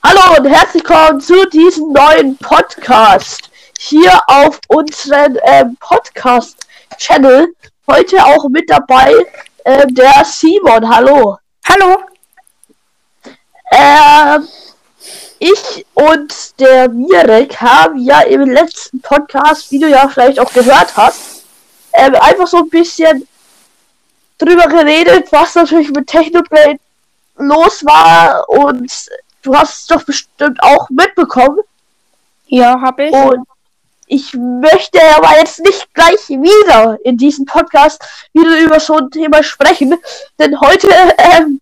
Hallo und herzlich willkommen zu diesem neuen Podcast hier auf unserem ähm, Podcast-Channel. Heute auch mit dabei ähm, der Simon. Hallo. Hallo. Ähm, ich und der Mirek haben ja im letzten Podcast, wie du ja vielleicht auch gehört hast, ähm, einfach so ein bisschen drüber geredet, was natürlich mit Technoblade los war und du hast es doch bestimmt auch mitbekommen. Ja, habe ich. Und ich möchte aber jetzt nicht gleich wieder in diesem Podcast wieder über so ein Thema sprechen, denn heute ähm,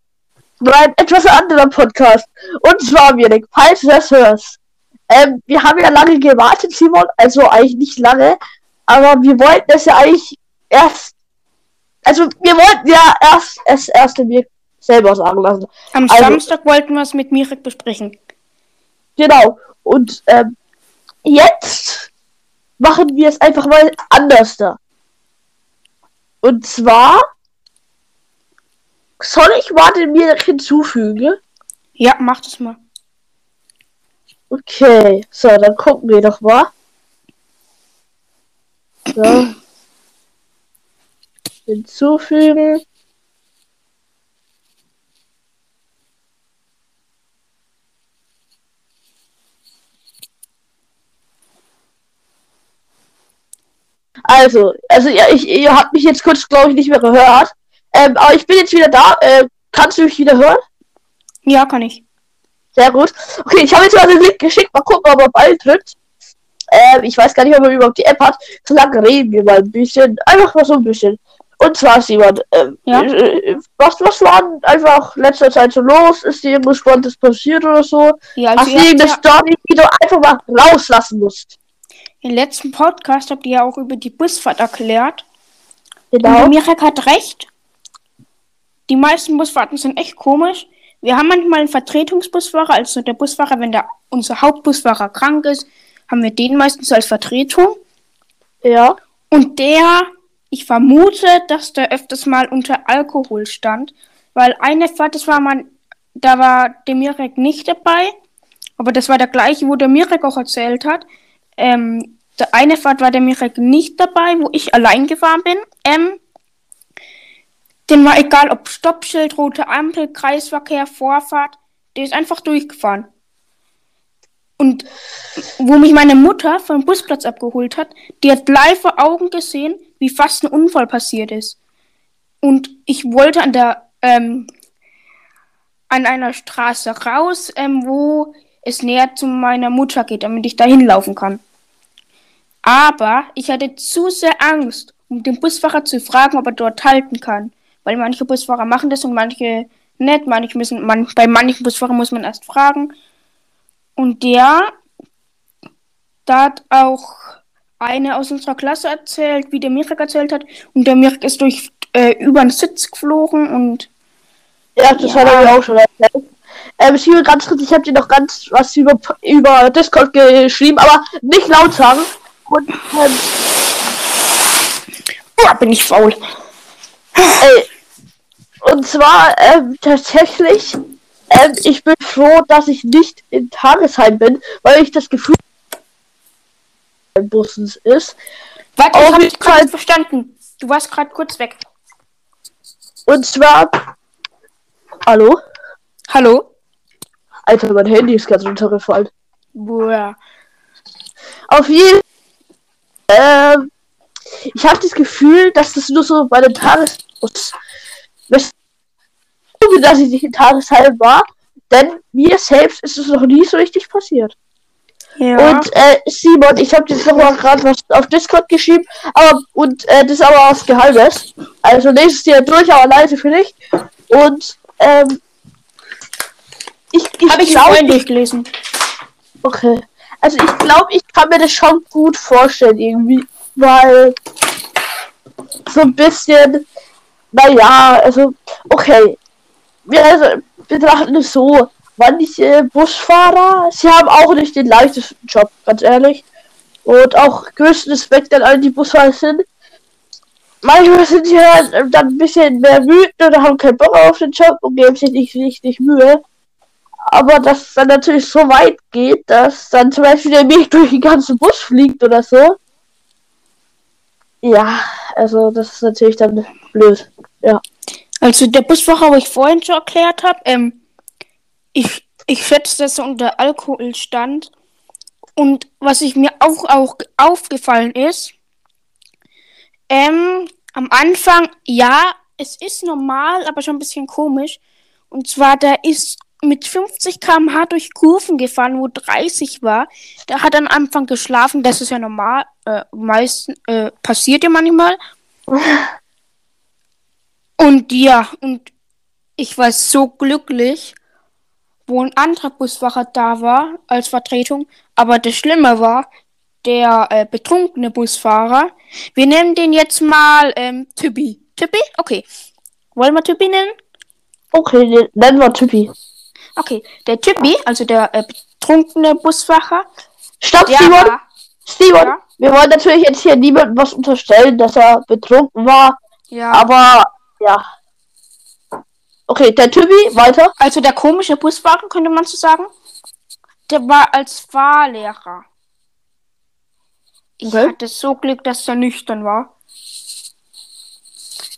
war ein etwas anderer Podcast. Und zwar, Mirek, falls du das hörst. Ähm, wir haben ja lange gewartet, Simon, also eigentlich nicht lange, aber wir wollten es ja eigentlich erst, also wir wollten ja erst es erst mir selber sagen lassen. Am also, Samstag wollten wir es mit Mirek besprechen. Genau. Und ähm, jetzt machen wir es einfach mal anders da. Und zwar soll ich mal den Mirek hinzufügen? Ja, mach das mal. Okay, so, dann gucken wir doch mal. So. Hinzufügen. Also, also ja, ich, ihr habt mich jetzt kurz, glaube ich, nicht mehr gehört. Ähm, aber ich bin jetzt wieder da. Äh, kannst du mich wieder hören? Ja, kann ich. Sehr gut. Okay, ich habe jetzt mal den Link geschickt. Mal gucken, ob er bald drückt. Ähm, ich weiß gar nicht, ob er überhaupt die App hat. So lange reden wir mal ein bisschen. Einfach mal so ein bisschen. Und zwar, Simon, ähm, Ja? äh, was, was war denn einfach letzter Zeit so los? Ist dir irgendwas Spannendes passiert oder so? Ja, Hast also du ihr habt irgendeine ja, Story, die du einfach mal rauslassen musst? Im letzten Podcast habt ihr ja auch über die Busfahrt erklärt. Und Genau. der Mirek hat recht. Die meisten Busfahrten sind echt komisch. Wir haben manchmal einen Vertretungsbusfahrer, also der Busfahrer, wenn der unser Hauptbusfahrer krank ist, haben wir den meistens als Vertretung. Ja. Und der, ich vermute, dass der öfters mal unter Alkohol stand, weil eine Fahrt, das war man, da war der Mirek nicht dabei, aber das war der gleiche, wo der Mirek auch erzählt hat. Ähm, der eine Fahrt war der Mirek nicht dabei, wo ich allein gefahren bin. Ähm, den war egal, ob Stoppschild, rote Ampel, Kreisverkehr, Vorfahrt, der ist einfach durchgefahren. Und wo mich meine Mutter vom Busplatz abgeholt hat, die hat live vor Augen gesehen, wie fast ein Unfall passiert ist. Und ich wollte an der ähm, an einer Straße raus, ähm, wo es näher zu meiner Mutter geht, damit ich da hinlaufen kann. Aber ich hatte zu sehr Angst, um den Busfahrer zu fragen, ob er dort halten kann. Weil manche Busfahrer machen das und manche nicht. Manche müssen, man, bei manchen Busfahrern muss man erst fragen. Und der, da hat auch eine aus unserer Klasse erzählt, wie der Mirek erzählt hat. Und der Mirek ist durch äh, über den Sitz geflogen und Ja, das Ja. hat er mir auch schon erzählt. Ähm, Simon, ganz kurz, ich habe dir noch ganz was über, über Discord geschrieben, aber nicht laut sagen. Und, ähm, oh, bin ich faul. ey, und zwar, ähm, tatsächlich, ähm, ich bin froh, dass ich nicht in Tagesheim bin, weil ich das Gefühl im Bussen ist. Warte, Auf ich hab jeden dich gerade verstanden. Du warst gerade kurz weg. Und zwar, hallo? Hallo? Alter, mein Handy ist ganz runtergefallen. Boah. Auf jeden ähm, ich habe das Gefühl, dass das nur so bei den du, dass ich nicht in Tagesheim war, denn mir selbst ist es noch nie so richtig passiert. Ja. Und äh, Simon, ich habe dir noch mal gerade was auf Discord geschrieben, aber und äh, das ist aber was Geheimes. Also lese es dir durch, aber leise für dich. Und ähm, ich, ich Habe ich vorhin durchgelesen. Okay. Also ich glaube, ich kann mir das schon gut vorstellen irgendwie, weil so ein bisschen, naja, also okay. Wir also, betrachten es so, manche Busfahrer, sie haben auch nicht den leichtesten Job, ganz ehrlich. Und auch größten Respekt an alle, die Busfahrer sind. Manchmal sind sie halt dann ein bisschen mehr wütend oder haben keinen Bock auf den Job und geben sich nicht richtig Mühe. Aber dass es dann natürlich so weit geht, dass dann zum Beispiel der Milch durch den ganzen Bus fliegt oder so. Ja, also das ist natürlich dann blöd. Ja. Also der Busfahrer, wo ich vorhin schon erklärt habe, ähm, ich, ich schätze, dass er unter Alkohol stand. Und was ich mir auch, auch aufgefallen ist, ähm, am Anfang, ja, es ist normal, aber schon ein bisschen komisch. Und zwar, der ist mit 50 km/h durch Kurven gefahren, wo 30 war. Der hat am Anfang geschlafen, das ist ja normal, äh, meistens, äh, passiert ja manchmal. Und ja, und ich war so glücklich, wo ein anderer Busfahrer da war als Vertretung. Aber das Schlimme war, der äh, betrunkene Busfahrer. Wir nennen den jetzt mal ähm, Tüppi. Tüppi? Okay. Wollen wir Tüppi nennen? Okay, nennen wir Tüppi. Okay, der Tüppi, also der äh, betrunkene Busfahrer. Stopp, der Simon! war, Simon! Ja? Wir wollen natürlich jetzt hier niemandem was unterstellen, dass er betrunken war, ja. aber ja. Okay, der Tüppi, weiter. Also der komische Busfahrer, könnte man so sagen. Der war als Fahrlehrer. Ich Okay. hatte so Glück, dass er nüchtern war.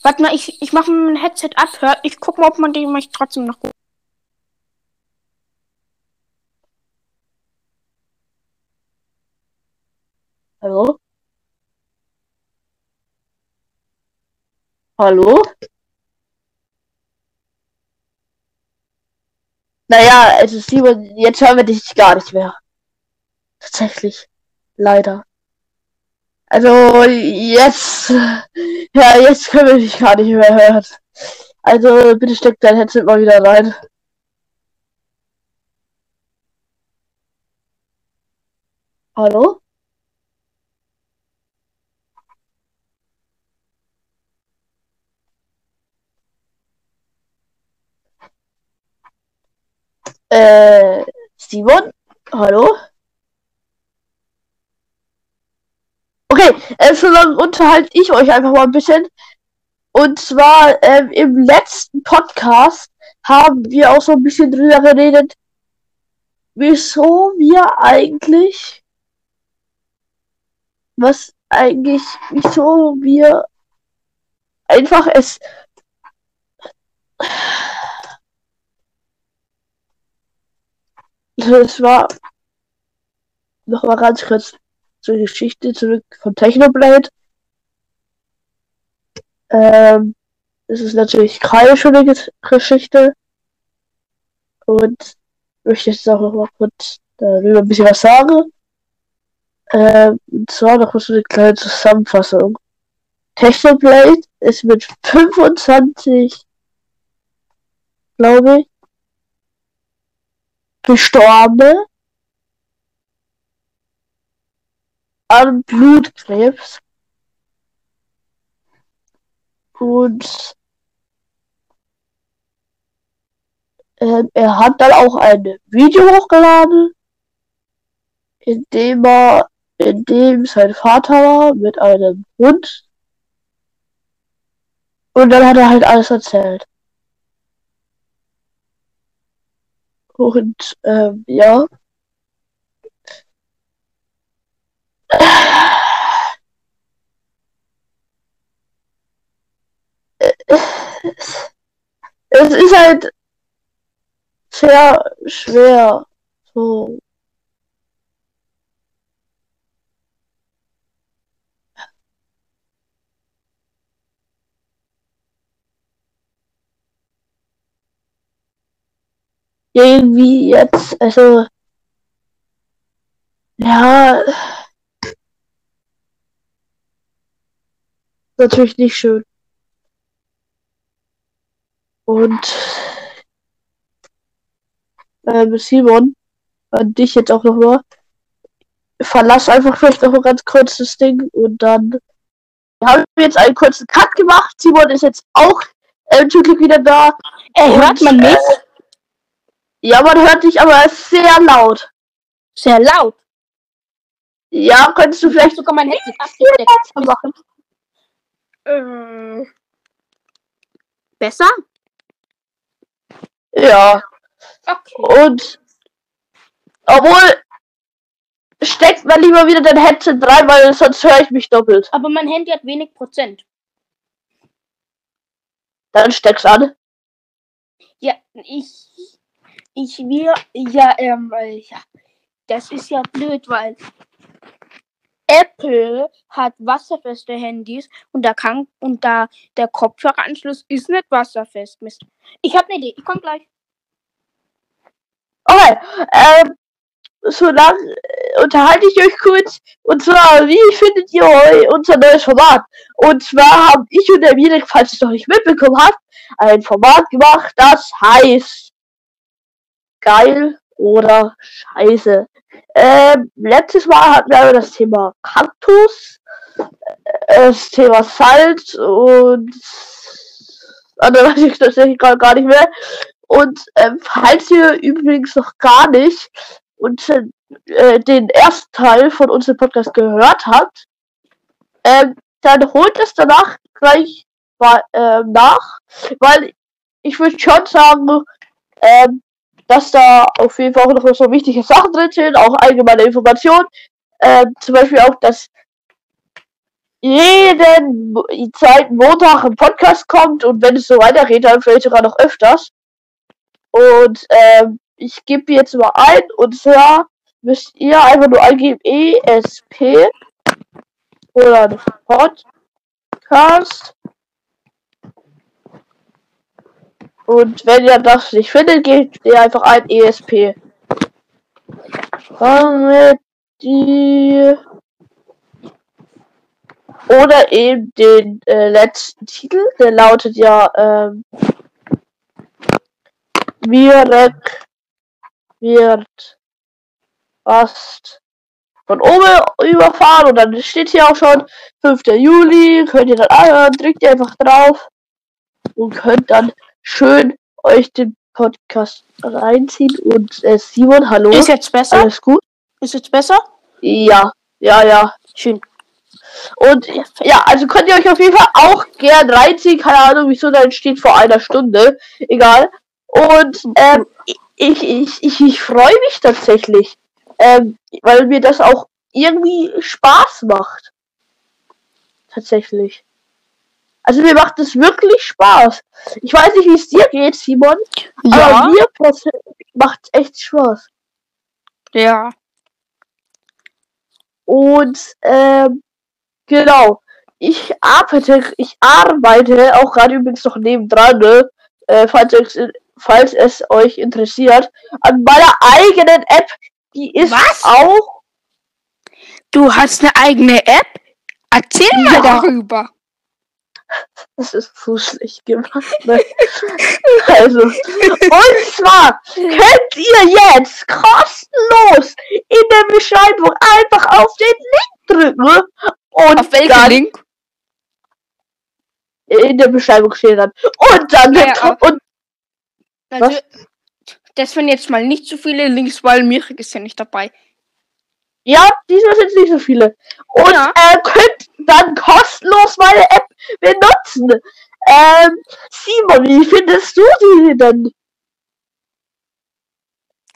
Warte mal, ich, ich mache mein Headset ab. Hört, ich guck mal, ob man den mich trotzdem noch gut. Hallo? Hallo? Naja, also Simon, jetzt hören wir dich gar nicht mehr. Tatsächlich. Leider. Also jetzt, ja, jetzt können wir dich gar nicht mehr hören. Also bitte steck dein Headset mal wieder rein. Hallo? Äh, Simon? Hallo? Okay, äh, so lange unterhalte ich euch einfach mal ein bisschen. Und zwar ähm, im letzten Podcast haben wir auch so ein bisschen drüber geredet, wieso wir eigentlich, was eigentlich, wieso wir einfach es es war noch mal ganz kurz zur Geschichte zurück von Technoblade. Ähm, es ist natürlich keine schöne Ges- Geschichte. Und möchte jetzt auch noch mal kurz darüber ein bisschen was sagen. Ähm, und zwar noch so eine kleine Zusammenfassung. Technoblade ist mit 25, glaube ich, Gestorbene an Blutkrebs. Und ähm, er hat dann auch ein Video hochgeladen, in dem er, in dem sein Vater war mit einem Hund. Und dann hat er halt alles erzählt. Und ähm, ja. Es ist halt sehr schwer. So. Irgendwie jetzt, also. Ja. Natürlich nicht schön. Und ähm, Simon, an dich jetzt auch nochmal. Verlass einfach vielleicht noch ein ganz kurzes Ding und dann wir haben jetzt einen kurzen Cut gemacht. Simon ist jetzt auch ähm, zum Glück wieder da. Ey, Und, hört man mich? Äh, ja, man hört dich, aber sehr laut. Sehr laut. Ja, könntest du vielleicht sogar mein Headset leiser machen? Äh, besser? Ja. Okay. Und obwohl steckt man lieber wieder dein Headset rein, weil sonst höre ich mich doppelt. Aber mein Handy hat wenig Prozent. Dann steck's an. Ja, ich. Ich wir. Ja, ähm, ja. Das ist ja blöd, weil. Apple hat wasserfeste Handys und da kann und da der Kopfhöreranschluss ist nicht wasserfest. Mist. Ich habe eine Idee. Ich komme gleich. Okay, ähm, so lang äh, unterhalte ich euch kurz. Und zwar, wie findet ihr unser neues Format? Und zwar haben ich und der Mirek, falls ihr es noch nicht mitbekommen habt, ein Format gemacht, das heißt geil oder scheiße. Ähm, letztes Mal hatten wir das Thema Kaktus, äh, das Thema Salz und andere weiß ich tatsächlich gerade gar nicht mehr. Und ähm, falls ihr übrigens noch gar nicht und äh, den ersten Teil von unserem Podcast gehört habt, ähm, dann holt es danach gleich ähm, nach, weil ich würde schon sagen, ähm, dass da auf jeden Fall auch noch so wichtige Sachen drin sind, auch allgemeine Informationen, ähm, zum Beispiel auch, dass jeden zweiten Montag ein Podcast kommt und wenn es so weitergeht, dann vielleicht sogar noch öfters. Und ähm, ich gebe jetzt mal ein und zwar müsst ihr einfach nur eingeben ESP oder Podcast. Und wenn ihr das nicht findet, gebt ihr einfach ein ESP. Damit die oder eben den äh, letzten Titel, der lautet ja ähm, Mirek wird fast von oben überfahren und dann steht hier auch schon 5. Juli, könnt ihr dann anhören, drückt ihr einfach drauf und könnt dann schön euch den Podcast reinziehen und äh, Simon, hallo, Ist jetzt besser? alles gut? Ist jetzt besser? Ja, ja, ja. Schön. Und ja, also könnt ihr euch auf jeden Fall auch gern reinziehen. Keine Ahnung, wieso da steht vor einer Stunde. Egal. Und ähm, ich, ich, ich, ich freue mich tatsächlich. Ähm, weil mir das auch irgendwie Spaß macht. Tatsächlich. Also mir macht es wirklich Spaß. Ich weiß nicht, wie es dir geht, Simon, aber Ja. mir persönlich macht echt Spaß. Ja. Und ähm, genau, ich arbeite, ich arbeite auch gerade übrigens noch nebendran, ne? äh, falls, es, falls es euch interessiert, an meiner eigenen App. Die ist Was? auch. Du hast eine eigene App? Erzähl mal Ja. darüber. Das ist fußlich gemacht. Ne? also, und zwar könnt ihr jetzt kostenlos in der Beschreibung einfach auf den Link drücken und Auf welchen dann Link? in der Beschreibung steht dann. Und dann Ja, ja, und Also, das sind jetzt mal nicht so viele Links, weil Mirik ist ja nicht dabei. ja, diesmal sind es nicht so viele. Und Ja. äh, könnt dann kostenlos meine App benutzen. Ähm, Simon, wie findest du die denn?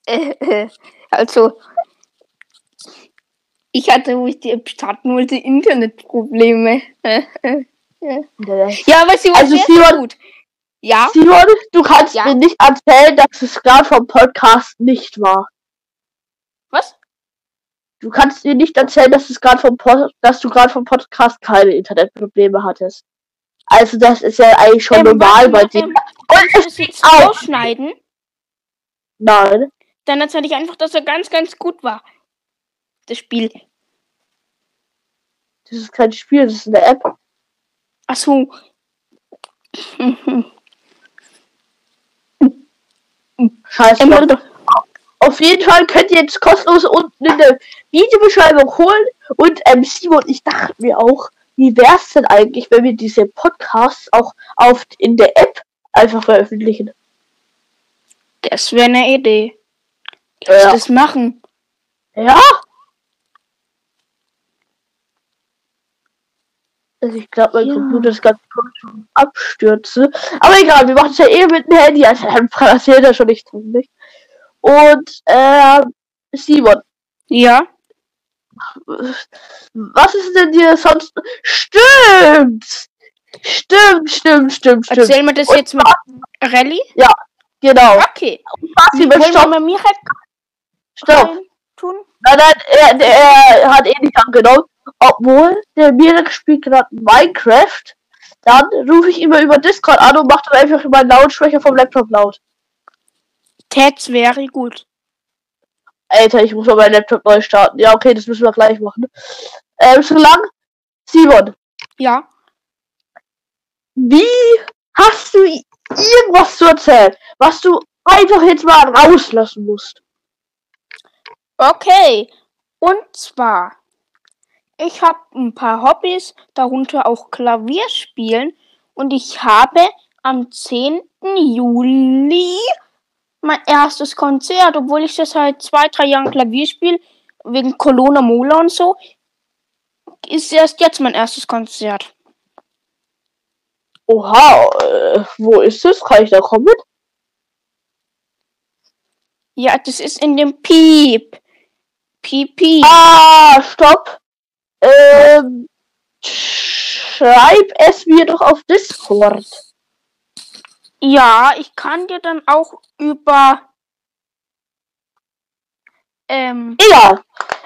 Äh, also, ich hatte, wo ich die App starten wollte, Internetprobleme. ja, aber sie war Also, Simon- gut. Ja, Simon, du kannst Ja. mir nicht erzählen, dass es gerade vom Podcast nicht war. was? Du kannst mir nicht erzählen, dass es gerade vom Pod dass du gerade vom Podcast keine Internetprobleme hattest. Also das ist ja eigentlich schon Ähm, normal bei dir. Und es das jetzt ausschneiden? Nein. Dann erzähle ich einfach, dass er ganz, ganz gut war. Das Spiel. Das ist kein Spiel, das ist eine App. Ach so. Scheiße. Ähm, Auf jeden Fall könnt ihr jetzt kostenlos unten in der Videobeschreibung holen. Und ähm, Simon, ich dachte mir auch, wie wär's denn eigentlich, wenn wir diese Podcasts auch auf in der App einfach veröffentlichen? Das wäre eine Idee. Lass Ja. das machen. Ja. Also ich glaube, mein Ja. Computer ist ganz kurz abstürze. Aber egal, wir machen es ja eh mit dem Handy, also dann passiert ja schon nicht ziemlich. Und äh, Simon, Ja. was ist denn dir sonst? Stimmt! Stimmt, stimmt, stimmt, stimmt. Erzähl mir das Und jetzt mit Rallye. Genau. Okay. Fasi, Wollen wir mal Mirek stopp. tun? Nein, nein, er, er hat eh nicht angenommen. Obwohl, der Mirek spielt gerade Minecraft. Dann rufe ich immer über Discord an und mache dann einfach meinen Lautsprecher vom Laptop laut. That's very gut. Alter, ich muss mal meinen Laptop neu starten. Ja, okay, das müssen wir gleich machen. Ähm, so lang. Simon, Ja. wie hast du irgendwas zu erzählen, was du einfach jetzt mal rauslassen musst? Okay. Und zwar, ich habe ein paar Hobbys, darunter auch Klavierspielen. Und ich habe am 10. Juli mein erstes Konzert, obwohl ich das seit zwei, drei Jahren Klavier spiele, wegen Colonna Mola und so, ist erst jetzt mein erstes Konzert. Oha, äh, wo ist es? Kann ich da kommen? Ja, das ist in dem Piep. Piep, Piep. Ah, stopp. Ähm, schreib es mir doch auf Discord. Ja, ich kann dir dann auch über. Ähm, Egal.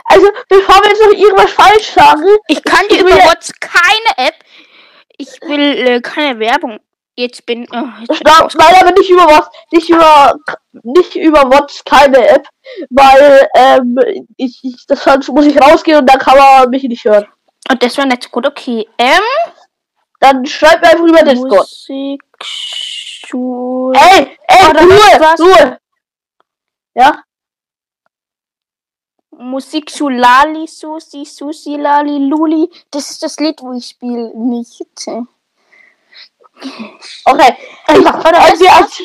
Also, bevor wir jetzt noch irgendwas falsch sagen, ich kann dir über WhatsApp keine App. Ich will äh, keine Werbung. Jetzt bin, äh, jetzt bin ich stopp, raus. nein, aber nicht über was, nicht über, nicht über WhatsApp, keine App, weil, ähm, ich, ich, das sonst muss ich rausgehen und dann kann man mich nicht hören. Und das war nicht gut, okay. Ähm, Dann schreib mir einfach über Discord. Musikschule. Ey, ey, du Ruhe? Ruhe. Ja, Musikschulali, Susi, Susi, Lali, Luli. Das ist das Lied, wo ich spiele, nicht. okay. Was? als-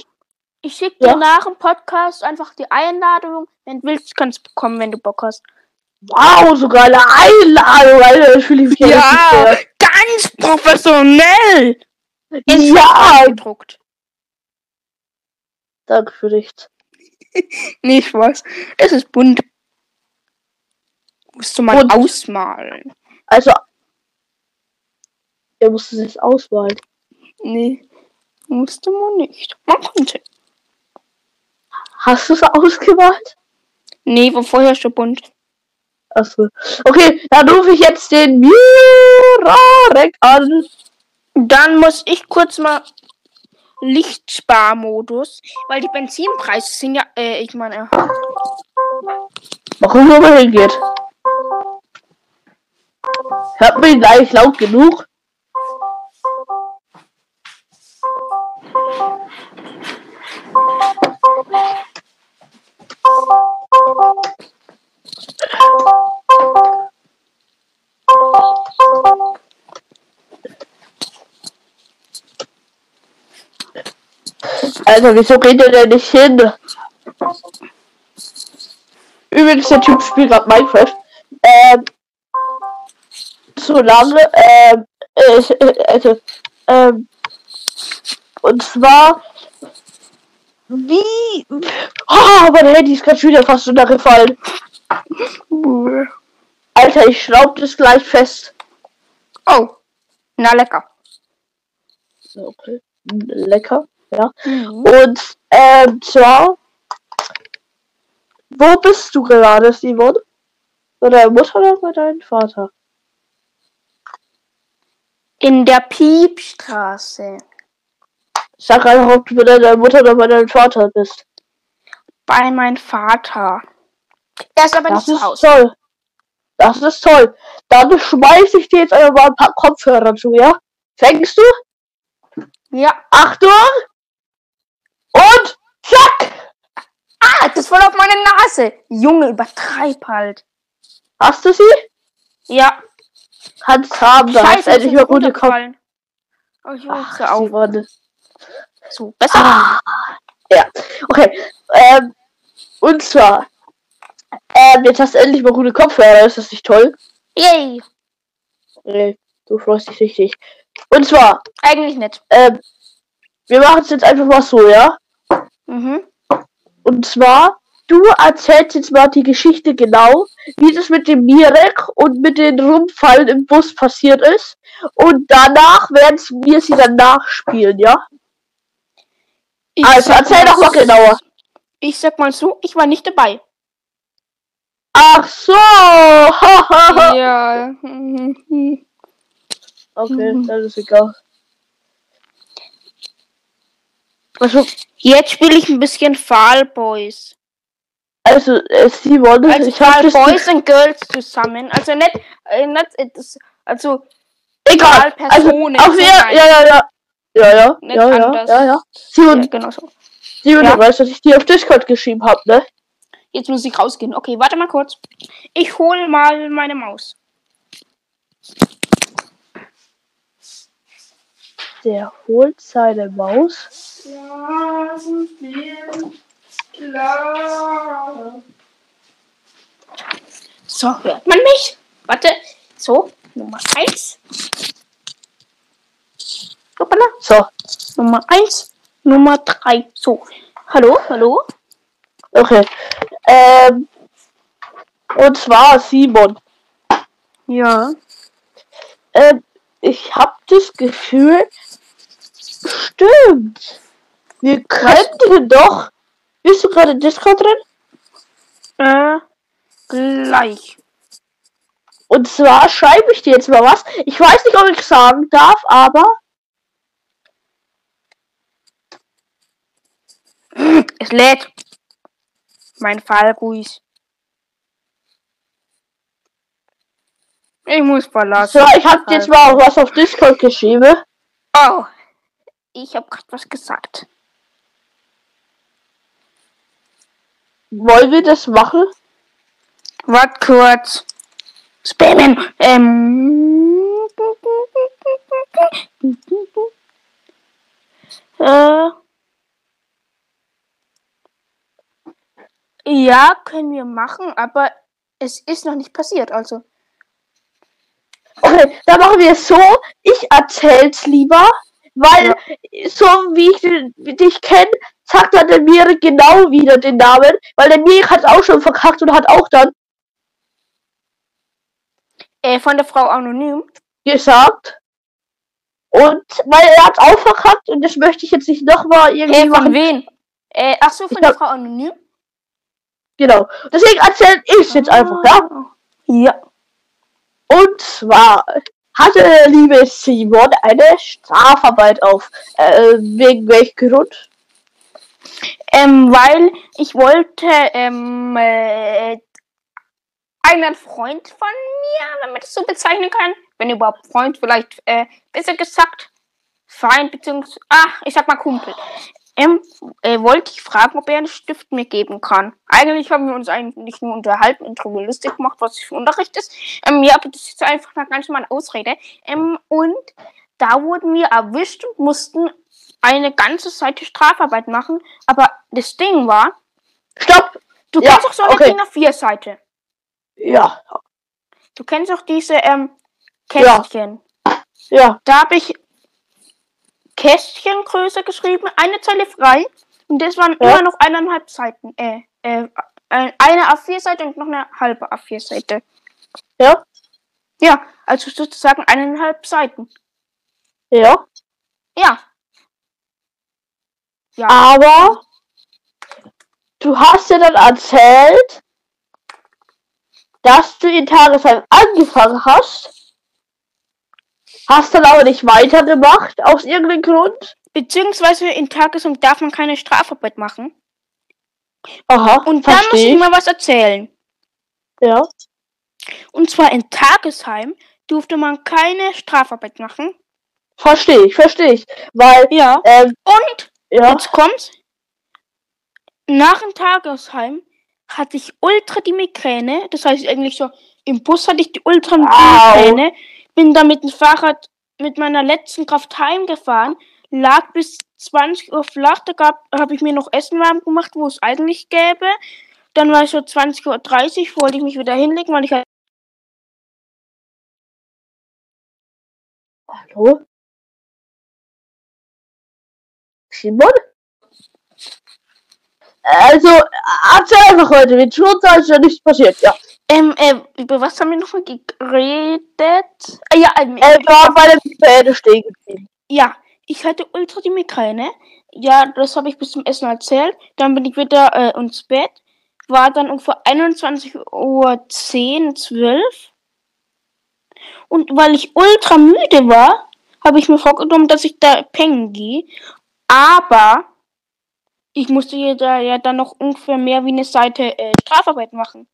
Ich schicke dir Ja. nach dem Podcast einfach die Einladung. Wenn du willst, kannst du bekommen, wenn du Bock hast. Wow, sogar eine Einladung, Alter, ich mich ja, Ja, ganz professionell. In Ja, gedruckt. danke für nichts. Nicht was. Es ist bunt. Musst du mal Bunt. ausmalen. Also, er musste es jetzt ausmalen. Nee. Musste man nicht. Man konnte. Hast du es ausgemalt? Nee, war vorher schon bunt. Achso. Okay, dann rufe ich jetzt den Mirarek an. Dann muss ich kurz mal Lichtsparmodus, weil die Benzinpreise sind ja, äh, ich meine, Mal gucken, wo man hingeht. Hört man ihn eigentlich laut genug? Alter, wieso geht der denn nicht hin? Übrigens, der Typ spielt gerade Minecraft. Ähm, solange, ähm, äh, also, ähm, und zwar, wie, oh, mein Handy ist gerade wieder fast runtergefallen. Alter, ich schraub das gleich fest. oh, na lecker. Okay, lecker, ja. Mhm. Und, ähm, zwar, wo bist du gerade, Simon? Bei deiner Mutter oder bei deinem Vater? In der Piepstraße. Sag einfach, ob du bei deiner Mutter oder bei deinem Vater bist. Bei meinem Vater. Er ist aber Das nicht ist zu Hause. toll. Das ist toll. Dann schmeiß ich dir jetzt einfach mal ein paar Kopfhörer zu, ja? Fängst du? Ja. Achtung! Und zack! Ah, das voll auf meine Nase. Junge, übertreib halt. Hast du sie? Ja. Kannst haben, da hast endlich mal gute Kopf. runtergefallen. Oh, ich Ach, höre auf. Simon. So, besser. Ah, ja, okay. Ähm, und zwar, ähm, jetzt hast du endlich mal gute Kopfhörer, ist das nicht toll? Yay. Nee. Du freust dich richtig. Und zwar, Eigentlich nicht. ähm, wir machen es jetzt einfach mal so, ja? Mhm. Und zwar, du erzählst jetzt mal die Geschichte genau, wie das mit dem Mirek und mit den Rumpfallen im Bus passiert ist. Und danach werden wir sie dann nachspielen, ja? Ich Also, erzähl doch mal genauer. Ich sag mal so, ich war nicht dabei. Ach so! ja. okay, Mhm. das ist egal. Also, Jetzt spiele ich ein bisschen Fall Boys. also äh, Simon, Also ich Fall Boys und Girls zusammen. Also nicht, äh, nicht äh, das, also egal. Also, Personen auf wir, zusammen. ja, ja, ja. Ja, ja, Nicht ja, ja, anders. ja, ja. Simon, ja, genau so. Simon, Ja. du weißt, dass ich dir auf Discord geschrieben habe, ne? Jetzt muss ich rausgehen. Okay, warte mal kurz. Ich hole mal meine Maus. Der holt seine Maus. So, hört man mich? Warte. So, Nummer 1. Hoppala. So, Nummer 1. Nummer 3. So. Hallo, hallo. Okay. Ähm, und zwar Simon. Ja. Ähm, ich habe das Gefühl, stimmt. Wir könnten doch. Bist du gerade Discord drin? Äh, gleich. Und zwar schreibe ich dir jetzt mal was. Ich weiß nicht, ob ich sagen darf, aber Es lädt. Mein Fall ruhig. Ich muss verlassen. so, ich habe jetzt mal was auf Discord geschrieben. Oh. Ich habe gerade was gesagt. Wollen wir das machen? Wart kurz. Spammen. Ähm. Äh. Ja, können wir machen, aber es ist noch nicht passiert, also. Okay, dann machen wir es so. Ich erzähl's lieber, weil so wie ich dich kenne, sagt dann der Mirek genau wieder den Namen, weil der Mirek hat auch schon verkackt und hat auch dann Äh, von der Frau Anonym. gesagt. Und weil er hat auch verkackt und das möchte ich jetzt nicht nochmal irgendwie Äh, von machen. wen? Äh, ach so, von Ich der Frau Anonym? Genau. Deswegen erzähle ich jetzt einfach, ja? Ja. Und zwar hatte der liebe Simon eine Strafarbeit auf. Äh, wegen welchem Grund? Ähm, weil ich wollte, ähm, äh, einen Freund von mir, wenn man das so bezeichnen kann, wenn überhaupt Freund, vielleicht, äh, besser gesagt, Feind, beziehungsweise, ach, ich sag mal Kumpel, ähm, äh, wollte ich fragen, ob er einen Stift mir geben kann. Eigentlich haben wir uns eigentlich nur unterhalten und drüber lustig gemacht, was für Unterricht ist. Ähm, ja, aber das ist einfach eine ganz normale Ausrede. Ähm, und da wurden wir erwischt und mussten eine ganze Seite Strafarbeit machen. Aber das Ding war, Stopp! du Ja, kennst doch so eine okay. DIN A4-Seite. Ja, Du kennst auch diese ähm, Ja. Kästchen. ja, Da habe ich Kästchengröße geschrieben, eine Zeile frei. Und das waren Ja. immer noch eineinhalb Seiten. Äh, äh, äh, eine A4-Seite und noch eine halbe A4-Seite. ja, Ja, also sozusagen eineinhalb Seiten. ja. Ja. Ja. Aber du hast ja dann erzählt, dass du in Tagesheim angefangen hast. Hast dann aber nicht weitergemacht, aus irgendeinem Grund. Beziehungsweise in Tagesum darf man keine Strafarbeit machen. Aha, Und da muss ich mal was erzählen. Ja, Und zwar in Tagesheim durfte man keine Strafarbeit machen. verstehe ich, verstehe ich. Weil, Ja. ähm, Und ja, Jetzt kommt's. Nach dem Tagesheim hatte ich ultra die Migräne. Das heißt eigentlich so, im Bus hatte ich die ultra die. Migräne. Bin dann mit dem Fahrrad mit meiner letzten Kraft heimgefahren. Lag bis 20 Uhr flach. Da habe ich mir noch Essen warm gemacht, wo es eigentlich gäbe. Dann war es so 20.30 Uhr, wollte ich mich wieder hinlegen, weil ich halt Hallo? Simon? Also, erzähl einfach heute, mit Schutz ist ja nichts passiert, ja. Ähm, äh, über was haben wir noch mal geredet? Ah, ja, ähm, Er war bei der Pferde stehen geblieben. ja, ich hatte ultra die Migräne. Ja, das habe ich bis zum Essen erzählt. Dann bin ich wieder äh, ins Bett. War dann ungefähr 21 Uhr 10, 12. Und weil ich ultra müde war, habe ich mir vorgenommen, dass ich da pennen gehe. Aber ich musste ja da ja dann noch ungefähr mehr wie eine Seite äh, Strafarbeit machen.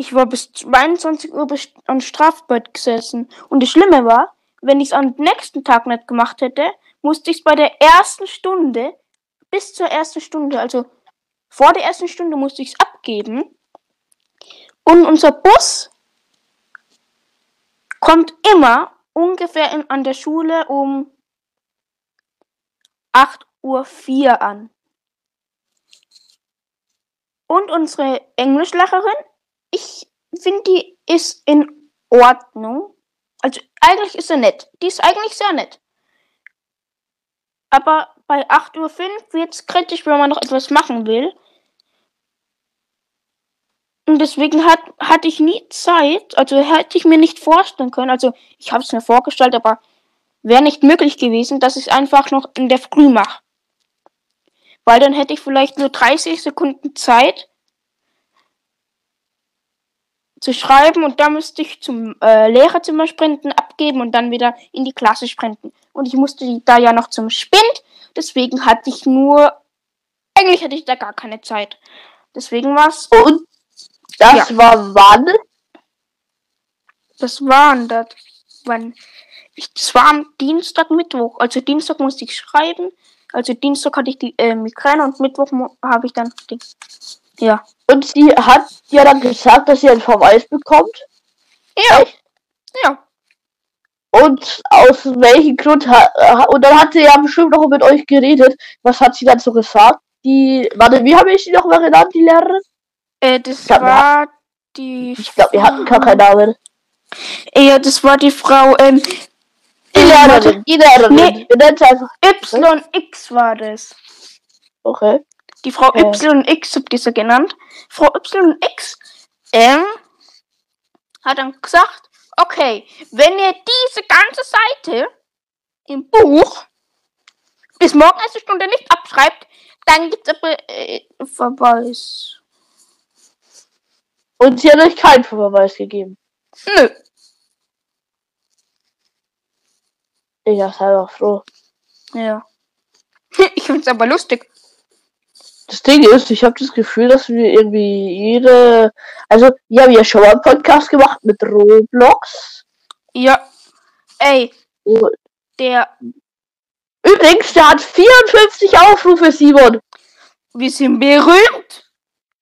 Ich war bis 22 Uhr an Strafarbeit gesessen. Und das Schlimme war, wenn ich es am nächsten Tag nicht gemacht hätte, musste ich es bei der ersten Stunde, bis zur ersten Stunde, also vor der ersten Stunde musste ich es abgeben. Und unser Bus kommt immer ungefähr in, an der Schule um 8.04 Uhr an. Und unsere Englischlehrerin, ich finde, die ist in Ordnung. Also eigentlich ist sie nett. Die ist eigentlich sehr nett. Aber bei 8.05 Uhr wird es kritisch, wenn man noch etwas machen will. Und deswegen hat, hatte ich nie Zeit, also hätte ich mir nicht vorstellen können, also ich habe es mir vorgestellt, aber wäre nicht möglich gewesen, dass ich es einfach noch in der Früh mache. Weil dann hätte ich vielleicht nur 30 Sekunden Zeit zu schreiben und da müsste ich zum äh, Lehrerzimmer sprinten, abgeben und dann wieder in die Klasse sprinten. Und ich musste da ja noch zum Spind, deswegen hatte ich nur, eigentlich hatte ich da gar keine Zeit. Deswegen war's, Und das Ja. war wann? das waren das, wann, ich, das war am Dienstag, Mittwoch. Also Dienstag musste ich schreiben, also Dienstag hatte ich die äh, Migräne und Mittwoch habe ich dann, die, ja. Und sie hat ja dann gesagt, dass sie einen Verweis bekommt. Ja, Echt? ja. Und aus welchem Grund hat, äh, und dann hat sie ja bestimmt noch mit euch geredet. Was hat sie dann so gesagt? Die, warte, wie habe ich sie noch mal genannt, die Lehrerin? Äh, das glaub, war die. Ich glaube, wir hatten gar keinen Namen. Ja, das war die Frau ähm, Die Lehrerin, die Lehrerin. Nee. Wir nennen einfach. YX war das. Okay. Die Frau Äh. YX habt ihr sie genannt. Frau YX ähm, hat dann gesagt, okay, wenn ihr diese ganze Seite im Buch bis morgen erste Stunde nicht abschreibt, dann gibt's aber äh, Verweis. Und sie hat euch keinen Verweis gegeben. Nö. Ich bin einfach froh. Ja. Ich find's aber lustig. Das Ding ist, ich habe das Gefühl, dass wir irgendwie jede. Also, wir haben ja schon mal einen Podcast gemacht mit Roblox. Ja. Ey, Und der, Übrigens, der hat 54 Aufrufe, Simon. wir sind berühmt.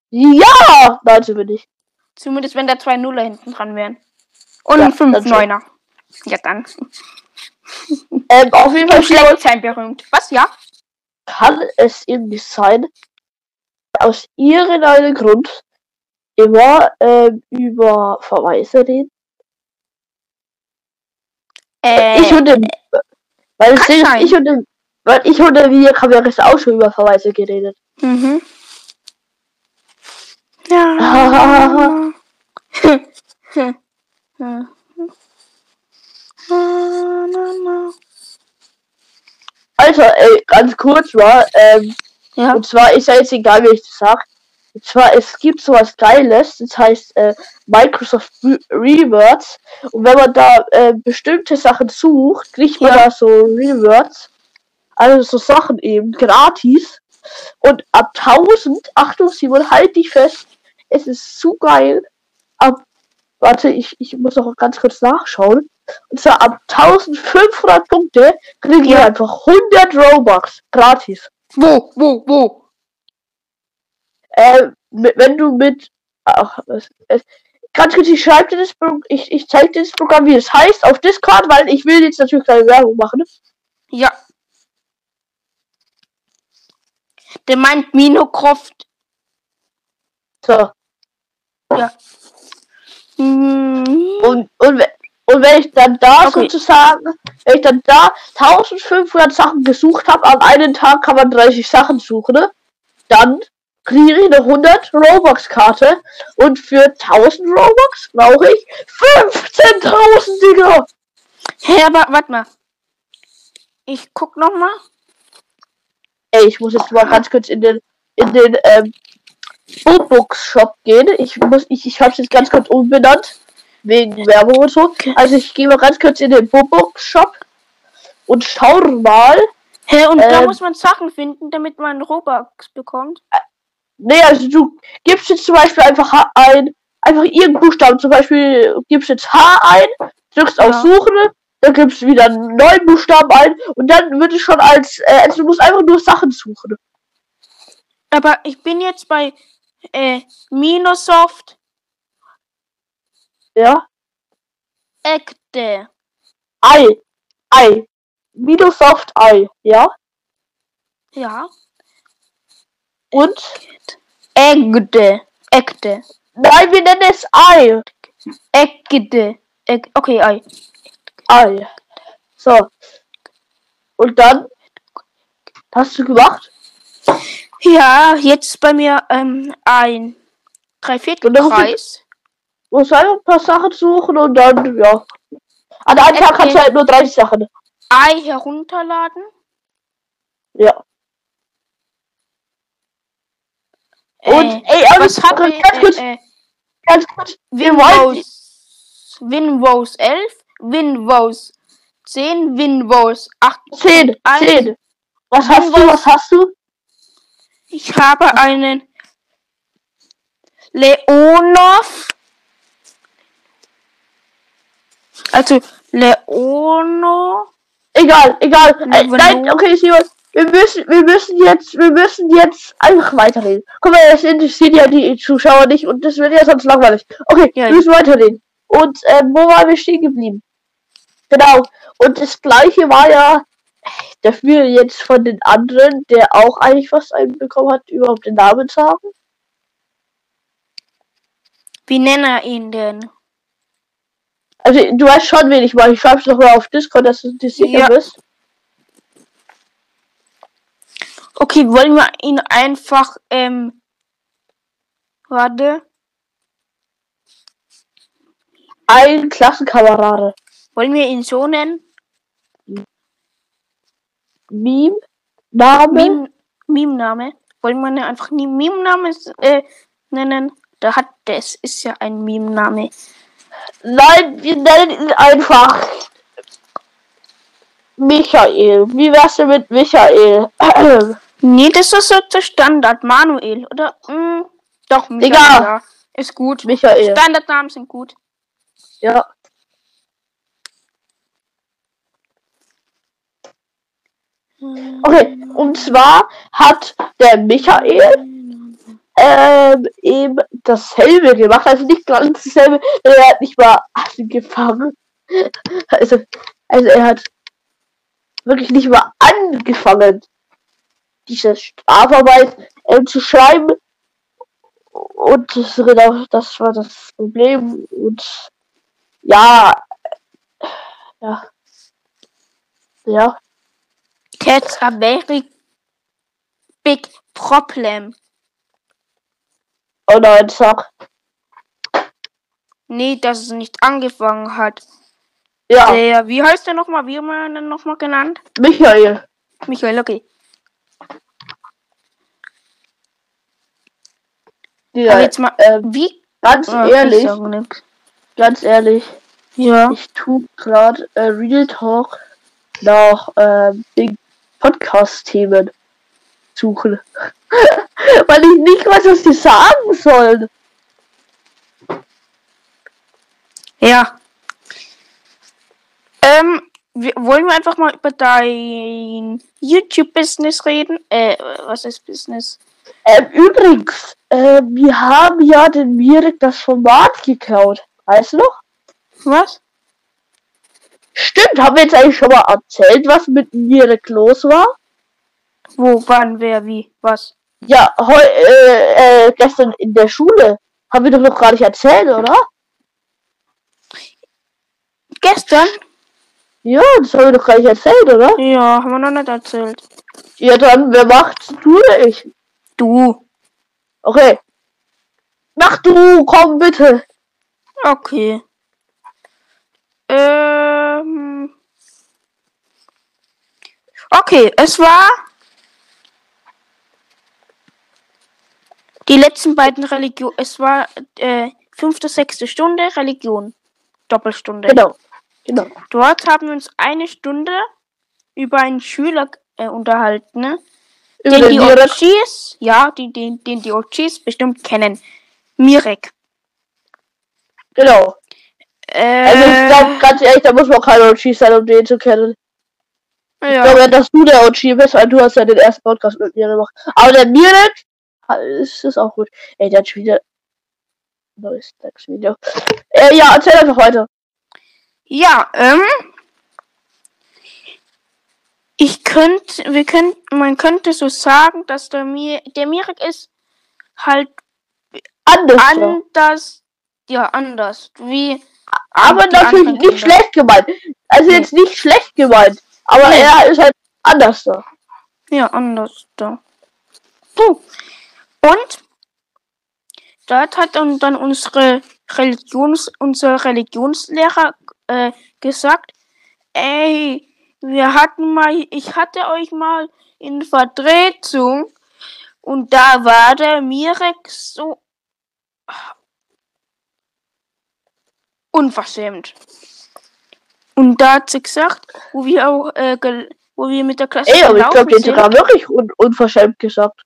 Ja! Nein, sind wir nicht. Zumindest wenn da zwei Nuller hinten dran wären. Und Ja, ein fünf dann schon. Neuner. Ja, dann. Ähm, auf jeden Fall Im Schlechtsein berühmt. Was, ja? kann es irgendwie sein, aus irgendeinem Grund immer ähm, über Verweise reden. Äh, ich und der, weil das Ding ist, ich und der, weil ich und der Videokamera auch schon über Verweise geredet. Mhm. Ja. Also, ey, ganz kurz war, ähm, Ja. und zwar ist ja jetzt egal, wie ich das sag. Und zwar, es gibt sowas Geiles, das heißt äh, Microsoft Re- Rewards. Und wenn man da äh, bestimmte Sachen sucht, kriegt man Ja. da so Rewards. Also so Sachen eben gratis. Und ab 1000, Achtung, Simon, halt dich fest. Es ist so geil. Ab, warte, ich, ich muss noch ganz kurz nachschauen. Und zwar ab 1500 Punkte kriege ich Ja. einfach 100 Robux gratis. Wo, wo, wo? Äh, mit- wenn du mit. Ach, es, es, ganz kurz, ich schreibe dir das Pro ich, ich zeige dir das Programm, wie es heißt, auf Discord, weil ich will jetzt natürlich keine Werbung machen. Ja. Der meint Minecraft. So. Mhm. Und, und we- Und wenn ich dann da Okay. sozusagen, wenn ich dann da 1500 Sachen gesucht habe, am einen Tag kann man 30 Sachen suchen, ne? dann kriege ich eine 100 Robux-Karte und für 1000 Robux brauche ich 15.000 Dinger. Hä, aber warte mal. Ich guck noch mal. Ey, ich muss jetzt mal ganz kurz in den in den ähm, Robux Shop gehen. Ich muss ich ich habe jetzt ganz kurz umbenannt wegen Werbung und so. Also ich gehe mal ganz kurz in den Robux Shop und schau mal. Hä, und da Ähm. muss man Sachen finden, damit man Robux bekommt. Nee, also du gibst jetzt zum Beispiel einfach H ein, einfach irgendeinen Buchstaben, zum Beispiel gibst jetzt H ein, drückst auf Ja. Suchen, dann gibst du wieder einen neuen Buchstaben ein und dann wird es schon als, äh, also du musst einfach nur Sachen suchen. Aber ich bin jetzt bei äh, Minosoft Ja? Ekte. Ei. Ei. Microsoft Ei, ja? Ja. Und? Ekte. Ekte. Nein, wir nennen es Ei. Ekte. Ek okay, ei. Ei. So. Und dann? Hast du gemacht? Ja, jetzt bei mir ähm, ein Dreiviertel Genau. Kreis. Musst einfach ein paar Sachen suchen und dann, ja. An einem Tag kannst du halt nur 30 Sachen. Ei herunterladen. Ja. Und, äh, ey, aber was habe ich? ganz kurz, Äh, äh, ganz kurz. Wir wollen, Windows, Windows 11, Windows 10, Windows 8. 10, eins. 10. Was hast du, was hast du? Ich habe einen Leonov. Also Leono. Egal, egal. Äh, nein, okay, Simon. Wir müssen, wir müssen jetzt, wir müssen jetzt einfach weiterreden. Guck mal, das interessiert ja die Zuschauer nicht und das wird ja sonst langweilig. Okay, Ja. wir müssen weiterreden. Und äh, wo waren wir stehen geblieben? Genau. Und das gleiche war ja dafür jetzt von den anderen, der auch eigentlich was einbekommen hat, überhaupt den Namen sagen. Wie nennt er ihn denn? Also du weißt schon, wen ich meine. Ich schreib's noch mal auf Discord, dass du dir sicher Ja. bist. Okay, wollen wir ihn einfach, ähm, warte, Ein Klassenkamerade. wollen wir ihn so nennen? Meme. Name. Meme, Meme-Name? Wollen wir ihn einfach nie Meme-Name äh, nennen? Da hat, das ist ja ein Meme-Name. Nein, wir nennen ihn einfach Michael. Wie wär's denn mit Michael? Nee, das ist so der Standard. Manuel, oder? Mm, doch, Michael, Egal. Ist gut. Michael. Standardnamen sind gut. Ja. Okay, und zwar hat der Michael ähm, eben dasselbe gemacht, also nicht ganz dasselbe, er hat nicht mal angefangen. Also, also er hat wirklich nicht mal angefangen, diese Strafarbeit ähm, zu schreiben. Und das, genau, das war das Problem. Und ja, ja, ja, That's a very big problem. Oh nein, sag, Nee, dass es nicht angefangen hat. ja, Der, wie heißt der nochmal? Wie haben wir ihn denn nochmal genannt? Michael. Michael, okay. Ja, Aber jetzt mal, ähm, wie? ganz Ah, ehrlich, ganz ehrlich, Ja. ich tu gerade äh, Real Talk nach ähm, den Podcast-Themen suchen. Weil ich nicht weiß, was die sagen sollen. Ja. Ähm, wir, wollen wir einfach mal über dein YouTube-Business reden? Äh, was ist Business? Ähm, übrigens, äh, wir haben ja den Mirek das Format geklaut. Weißt du noch? Was? Stimmt, haben wir jetzt eigentlich schon mal erzählt, was mit Mirek los war? Wo, wann, wer, wie, was? Ja, heu, äh, äh, gestern in der Schule. Haben wir doch noch gar nicht erzählt, oder? Gestern? Ja, das haben wir doch gar nicht erzählt, oder? Ja, haben wir noch nicht erzählt. Ja, dann, wer macht's? Du oder ich? Du. Okay. Mach du, komm bitte. Okay. Ähm. Okay, es war die letzten beiden Religion. Es war äh, fünfte, sechste Stunde Religion. Doppelstunde. Genau. Genau. Dort haben wir uns eine Stunde über einen Schüler äh, unterhalten, ne? Über den die. OGs, ja, die, den, den die OGs bestimmt kennen. Mirek. Genau. Äh, Also ich glaube, ganz ehrlich, da muss man kein OG sein, um den zu kennen. Ich ja. glaube, dass du der OG bist, weil du hast ja den ersten Podcast mit mir gemacht. Aber der Mirek ist es auch gut. Ey, der hat schon wieder neues Video. Äh, ja, erzähl einfach weiter. Ja, ähm. Ich könnte, wir könnten, man könnte so sagen, dass der Mir, der Mirek ist halt Anders. anders, ja, anders, wie, Aber natürlich nicht Kinder. schlecht gemeint. Also jetzt nicht schlecht gemeint. Aber Nee. er ist halt anders. da. ja, anders da. So. Und, dort hat dann, dann unsere Religions, unser Religionslehrer, äh, gesagt, ey, wir hatten mal, ich hatte euch mal in Vertretung und da war der Mirek so unverschämt. Und da hat sie gesagt, wo wir auch, äh, wo wir mit der Klasse Ey, aber ich glaube, den sind. sogar wirklich un unverschämt gesagt.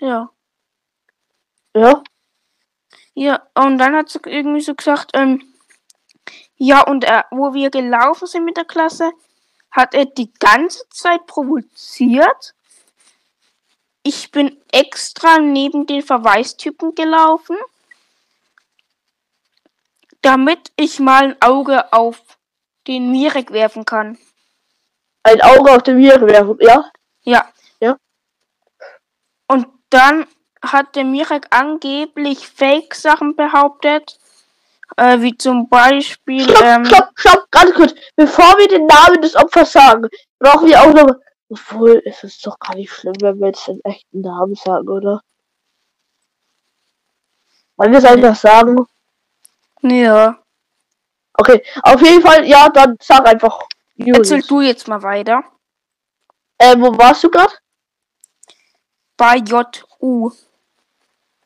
Ja. Ja. Ja, und dann hat sie irgendwie so gesagt, ähm, ja, und äh, wo wir gelaufen sind mit der Klasse, hat er die ganze Zeit provoziert. Ich bin extra neben den Verweistypen gelaufen, damit ich mal ein Auge auf den Mirek werfen kann. Ein Auge auf den Mirek werfen. Ja. Ja. Ja. Und dann hat der Mirek angeblich Fake-Sachen behauptet. Äh, wie zum Beispiel. Stopp, ähm, stopp, stopp, ganz kurz. Bevor wir den Namen des Opfers sagen, brauchen wir auch noch. Obwohl, es ist doch gar nicht schlimm, wenn wir jetzt den echten Namen sagen, oder? Wollen wir es einfach sagen? Ja. Okay, auf jeden Fall, ja, dann sag einfach. Erzähl Julius. du jetzt mal weiter. Äh, wo warst du gerade? Bei JU.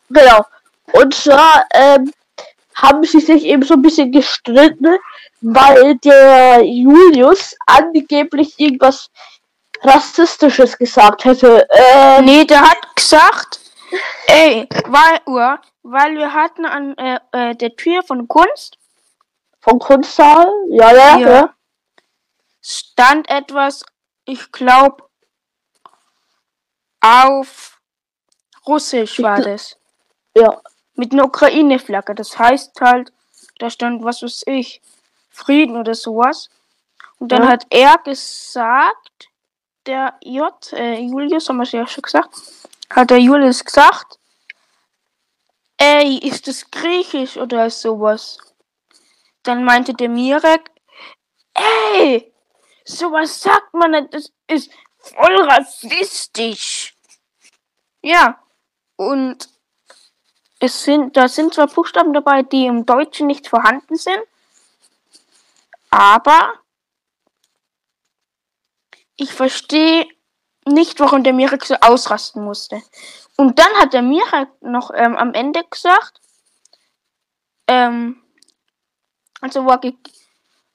Genau. Und zwar ähm, haben sie sich eben so ein bisschen gestritten, weil der Julius angeblich irgendwas Rassistisches gesagt hätte. Ähm, Nee, der hat gesagt, ey, weil, weil wir hatten an äh, äh, der Tür von Kunst von Kunstsaal? Ja, ja, Ja. ja. stand etwas, ich glaube, auf Russisch war das. Ja. Mit einer Ukraine-Flagge. Das heißt halt, da stand, was weiß ich, Frieden oder sowas. Und dann Ja. hat er gesagt, der J, äh, Julius, haben wir es ja schon gesagt, hat der Julius gesagt, ey, ist das griechisch oder sowas? Dann meinte der Mirek, ey, sowas sagt man nicht, das ist voll rassistisch. Ja, und es sind, da sind zwar Buchstaben dabei, die im Deutschen nicht vorhanden sind, aber ich verstehe nicht, warum der Mirek so ausrasten musste. Und dann hat der Mirek noch ähm, am Ende gesagt, ähm, also wo,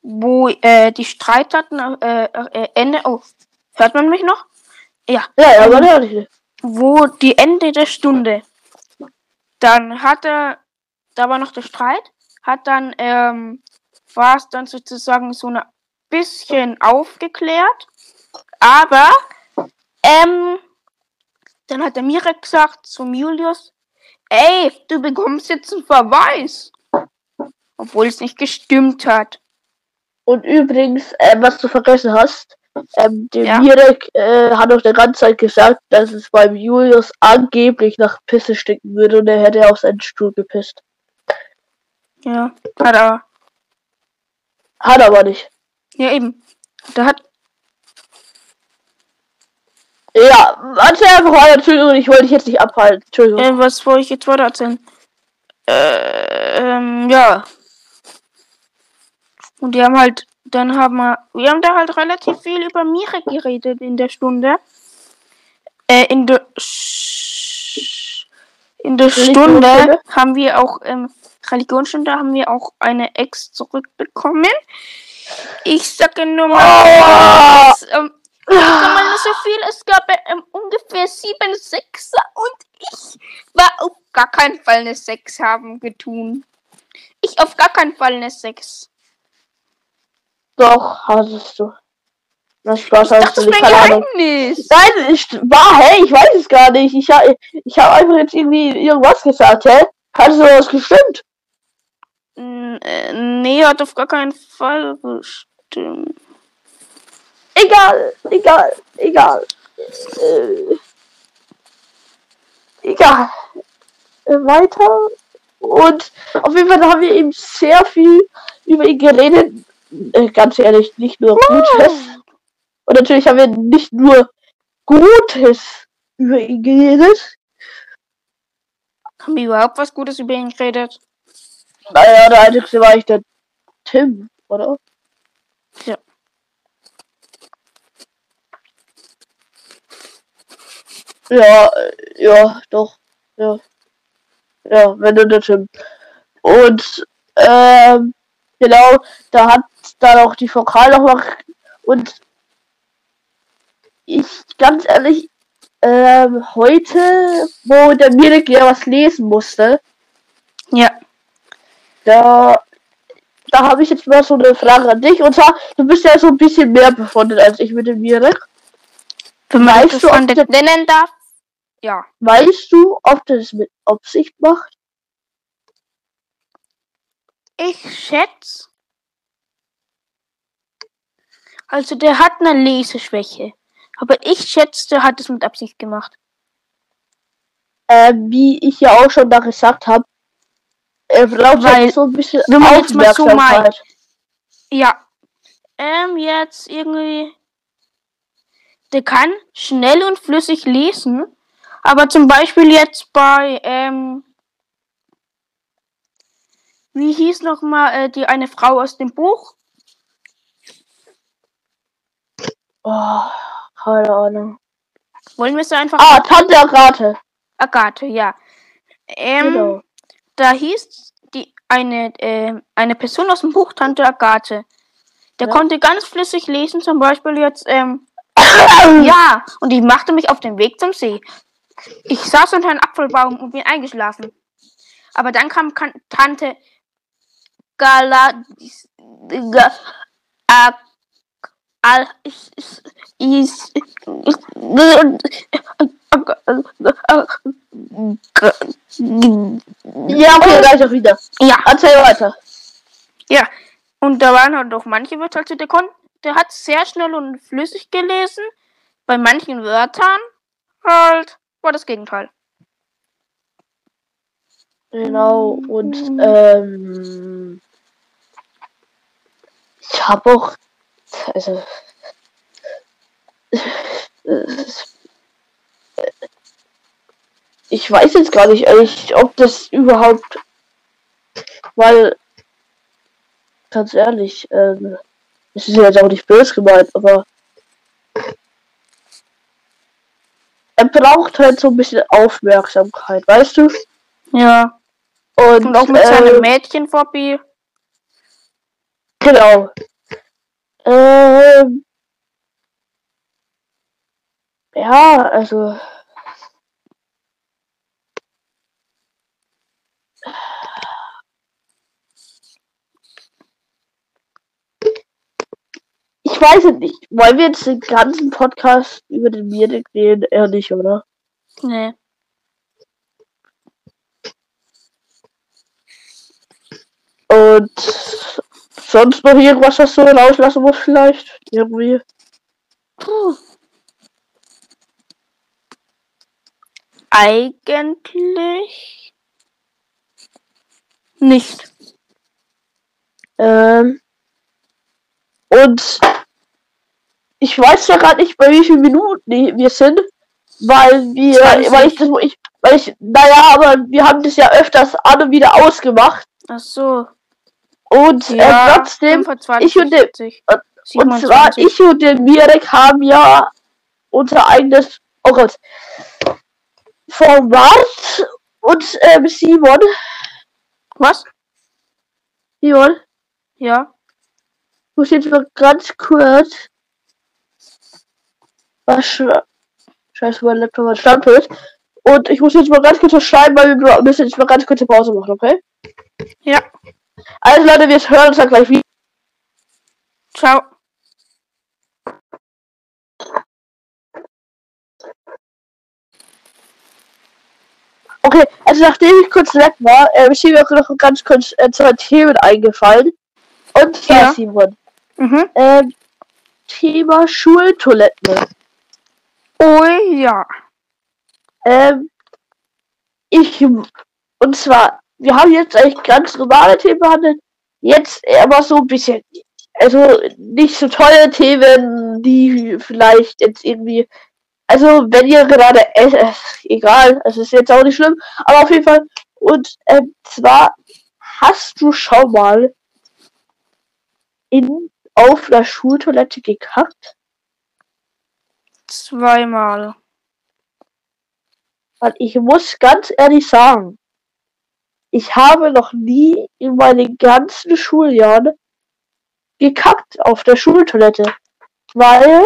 wo äh, die Streit hatten, äh, äh, Ende, oh, hört man mich noch? Ja, Ja, ja, aber der nicht. wo die Ende der Stunde. Dann hat er, da war noch der Streit, hat dann, ähm, war es dann sozusagen so ein bisschen aufgeklärt, aber, ähm, dann hat der Mirek gesagt zum Julius, ey, du bekommst jetzt einen Verweis. Obwohl es nicht gestimmt hat. Und übrigens, äh, was du vergessen hast, ähm, der Ja. Mirek äh, hat auch der ganze Zeit gesagt, dass es beim Julius angeblich nach Pisse stinken würde und er hätte auf seinen Stuhl gepisst. Ja, hat er. Hat aber nicht. Ja, eben. Da hat. Ja, erzähl einfach weiter. Entschuldigung, ich wollte dich jetzt nicht abhalten. Entschuldigung. Äh, was wollte ich jetzt weiter erzählen? Äh, ähm, ja. Und die haben halt, dann haben wir, wir haben da halt relativ viel über Mire geredet in der Stunde. Äh, in der, in der Stunde haben wir auch, ähm, Religionsstunde haben wir auch eine Ex zurückbekommen. Ich sage nur mal, es, ähm, ich sag mal nur so viel, es gab ähm, ungefähr sieben Sechser und ich war auf gar keinen Fall eine Sechs haben getun. Ich auf gar keinen Fall eine Sechs. Doch, hattest du. Na, Spaß Ich hast dachte, du das keine ein Ahnung. Geheimnis. Nein, ich war, hä? Ich weiß es gar nicht. Ich, ha- ich habe einfach jetzt irgendwie irgendwas gesagt, hä? Hat sowas gestimmt? N- äh, Nee, hat auf gar keinen Fall gestimmt. Egal, egal, egal. Äh, egal. Äh, weiter. Und auf jeden Fall haben wir eben sehr viel über ihn geredet. Äh, ganz ehrlich, nicht nur Gutes. Und natürlich haben wir nicht nur Gutes über ihn geredet. Haben wir überhaupt was Gutes über ihn geredet? Naja, der einzige war ich der Tim, oder? Ja. Ja, äh, ja, doch. Ja. Ja, wenn du der Tim. Und, ähm, genau, da hat dann auch die Vokal noch mal und ich, ganz ehrlich, ähm, heute, wo der Mirek ja was lesen musste, Ja. da, da habe ich jetzt mal so eine Frage an dich. Und zwar, du bist ja so ein bisschen mehr befreundet als ich mit dem Mirek. Weißt das du, ob der- den nennen darf? Ja. Weißt du, ob das mit Absicht macht? Ich schätze. Also der hat eine Leseschwäche. Aber ich schätze, der hat es mit Absicht gemacht. Äh, wie ich ja auch schon da gesagt habe, er braucht Weil, halt so ein bisschen wenn man jetzt mal so Aufmerksamkeit. Ja. Ähm, jetzt irgendwie. Der kann schnell und flüssig lesen. Aber zum Beispiel jetzt bei, ähm. Wie hieß nochmal äh, die eine Frau aus dem Buch? Oh, keine Ahnung. Wollen wir es einfach. Ah, Tante Agathe. Agathe, ja. Ähm, Genau. da hieß die eine, ähm, eine Person aus dem Buch Tante Agathe. Der Ja. konnte ganz flüssig lesen, zum Beispiel jetzt, ähm, ja, und die machte mich auf den Weg zum See. Ich saß unter einem Apfelbaum und bin eingeschlafen. Aber dann kam Tante Gala. Ga, a, al, is, is, is, Ja, okay, gleich auch wieder. ja. Erzähl weiter. Ja, und da waren halt auch manche Wörter, also der, kon der hat sehr schnell und flüssig gelesen. Bei manchen Wörtern halt war das Gegenteil. Genau, und ähm, ich habe auch, also, ich weiß jetzt gar nicht, ehrlich, ob das überhaupt, weil, ganz ehrlich, ähm, das ist jetzt auch nicht böse gemeint, aber er braucht halt so ein bisschen Aufmerksamkeit, weißt du? Ja. Und, Und auch mit seinem ähm, Mädchenphobie. Genau. Ähm, ja, also. Ich weiß es nicht. Wollen wir jetzt den ganzen Podcast über den Mirnik reden? Eher nicht, oder? Nee. Und sonst noch irgendwas, was du rauslassen musst, vielleicht? Irgendwie. Puh. Eigentlich nicht. Ähm, Und ich weiß ja gerade nicht, bei wie vielen Minuten wir sind, weil wir, 20. weil ich das, ich, weil ich, naja, aber wir haben das ja öfters an und wieder ausgemacht. Ach so. Und Ja, äh, trotzdem, 25, ich und 70, und zwar 27. ich und der Mirek haben ja unser eigenes, oh Gott, Format und ähm, Simon, Was? Simon, Ja. ich muss jetzt mal ganz kurz was sch Scheiße, mein Laptop hat Standbild. Und ich muss jetzt mal ganz kurz was schreiben, weil wir müssen jetzt mal ganz kurze Pause machen, okay? Ja. Also Leute, wir hören uns dann gleich wieder. Ciao. Okay, also nachdem ich kurz weg war, äh, ist mir auch noch ganz kurz äh, zwei Themen eingefallen. Und zwar, Ja. Simon, Mhm. ähm, Thema Schultoiletten. Oh ja. Ähm, ich, und zwar, wir haben jetzt eigentlich ganz normale Themen behandelt, jetzt aber so ein bisschen, also nicht so tolle Themen, die vielleicht jetzt irgendwie, also wenn ihr gerade, äh, egal, es ist jetzt auch nicht schlimm, aber auf jeden Fall, und ähm, zwar, hast du schon mal in, auf der Schultoilette gekackt? Zweimal. Weil ich muss ganz ehrlich sagen, ich habe noch nie in meinen ganzen Schuljahren gekackt auf der Schultoilette. Weil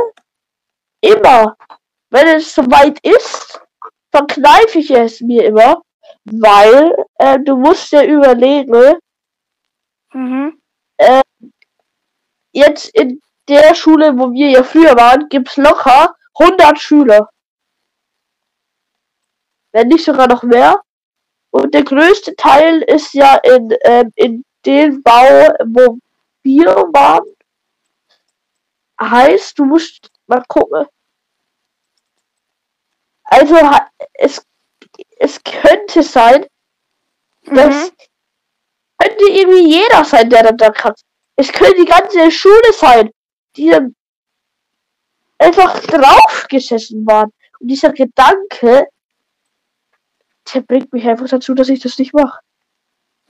immer, wenn es soweit ist, verkneife ich es mir immer. Weil äh, du musst ja überlegen, Mhm. jetzt in der Schule, wo wir ja früher waren, gibt's locker 100 Schüler. Wenn nicht sogar noch mehr. Und der größte Teil ist ja in, ähm, in dem Bau, wo wir waren. Heißt, du musst mal gucken. Also, es, es könnte sein, Mhm. könnte irgendwie jeder sein, der dann da kackt. Es könnte die ganze Schule sein, die dann einfach draufgesessen waren. Und dieser Gedanke, der bringt mich einfach dazu, dass ich das nicht mache.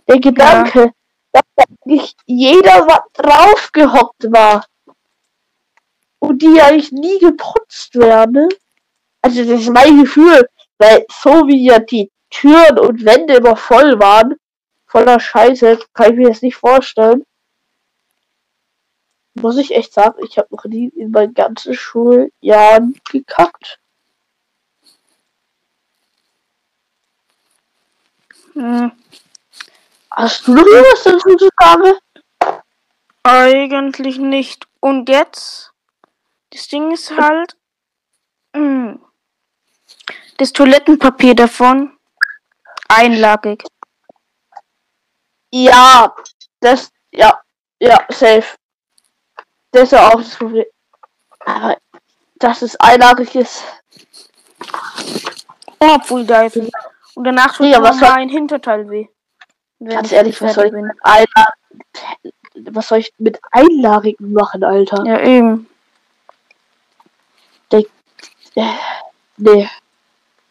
Der Gedanke, dass da nicht jeder draufgehockt war. Und die eigentlich nie geputzt werden. Also das ist mein Gefühl, weil so wie ja die Türen und Wände immer voll waren, voller Scheiße, kann ich mir das nicht vorstellen. Muss ich echt sagen, ich habe noch nie in meinen ganzen Schuljahren gekackt. Mhm. Hast du noch irgendwas dazu zu sagen? Eigentlich nicht. Und jetzt? Das Ding ist halt. mh, Das Toilettenpapier davon einlagig. Ja, das, ja, ja, safe. Das ist ja auch das Problem. Aber, dass es einlagig ist. Oh, Pfui Teufel. Und danach tut Ja, was soll- mein Hinterteil weh. Ganz ich ehrlich, was soll ich mit einlagigen, was soll ich mit einlagigen machen, Alter? Ja, eben. Äh, Nee.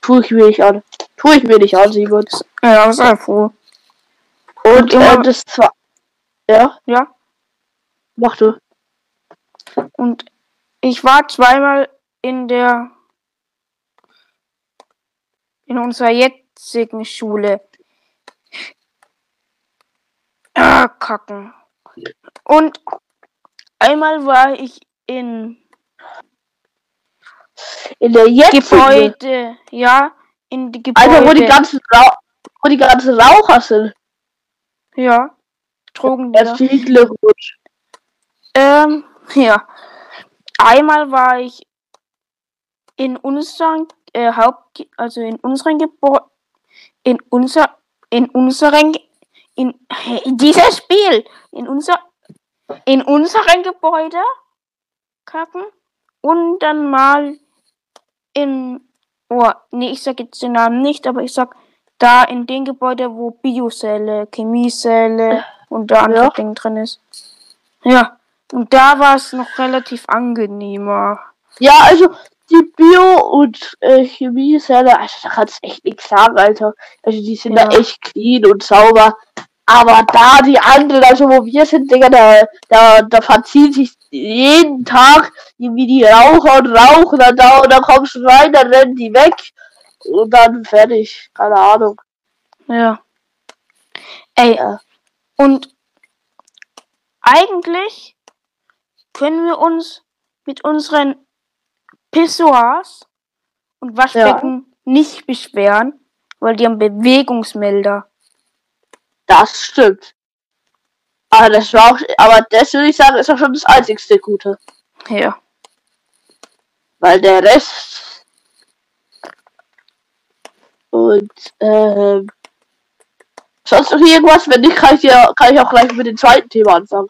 Tu ich mir nicht an. Tu ich mir nicht an, Simon. Ja, sei froh. Und immer- äh, das zwar. Ja, Ja. mach du. Und ich war zweimal in der in unserer jetzigen Schule. Ah, kacken. Und einmal war ich in In der jetzigen. Gebäude, ja, in die Gebäude. Alter, wo die ganzen Rauch, wo die ganzen Raucher sind. ja, Drogendealer. Herzlichen Glückwunsch. Ähm, ja. Einmal war ich in unserem äh, Haupt, also in unserem Gebäude, in unser, in unseren, in, in dieses Spiel, in unser, in unseren Gebäude kacken und dann mal in, oh, nee, ich sag jetzt den Namen nicht, aber ich sag da in dem Gebäude, wo Biosäle, Chemiesäle und da andere Ja. Ding drin ist. Ja, Und da war es noch relativ angenehmer. Ja, also die Bio- und äh, Chemie ist ja, da- also da kannst du echt nichts sagen, Alter. Also die sind Ja. da echt clean und sauber. Aber da die anderen, also wo wir sind, Digga, da, da, da verziehen sich jeden Tag irgendwie die Raucher und rauchen dann da und dann kommst du rein, dann rennen die weg und dann fertig. Keine Ahnung. Ja. Ey, Ja. und eigentlich können wir uns mit unseren Pissoirs und Waschbecken nicht beschweren, weil die haben Bewegungsmelder. Das stimmt. Aber das war auch, aber das würde ich sagen, ist auch schon das einzigste Gute. Ja. Weil der Rest und ähm, sonst noch irgendwas, wenn nicht, kann ich, dir, kann ich auch gleich mit dem zweiten Thema anfangen.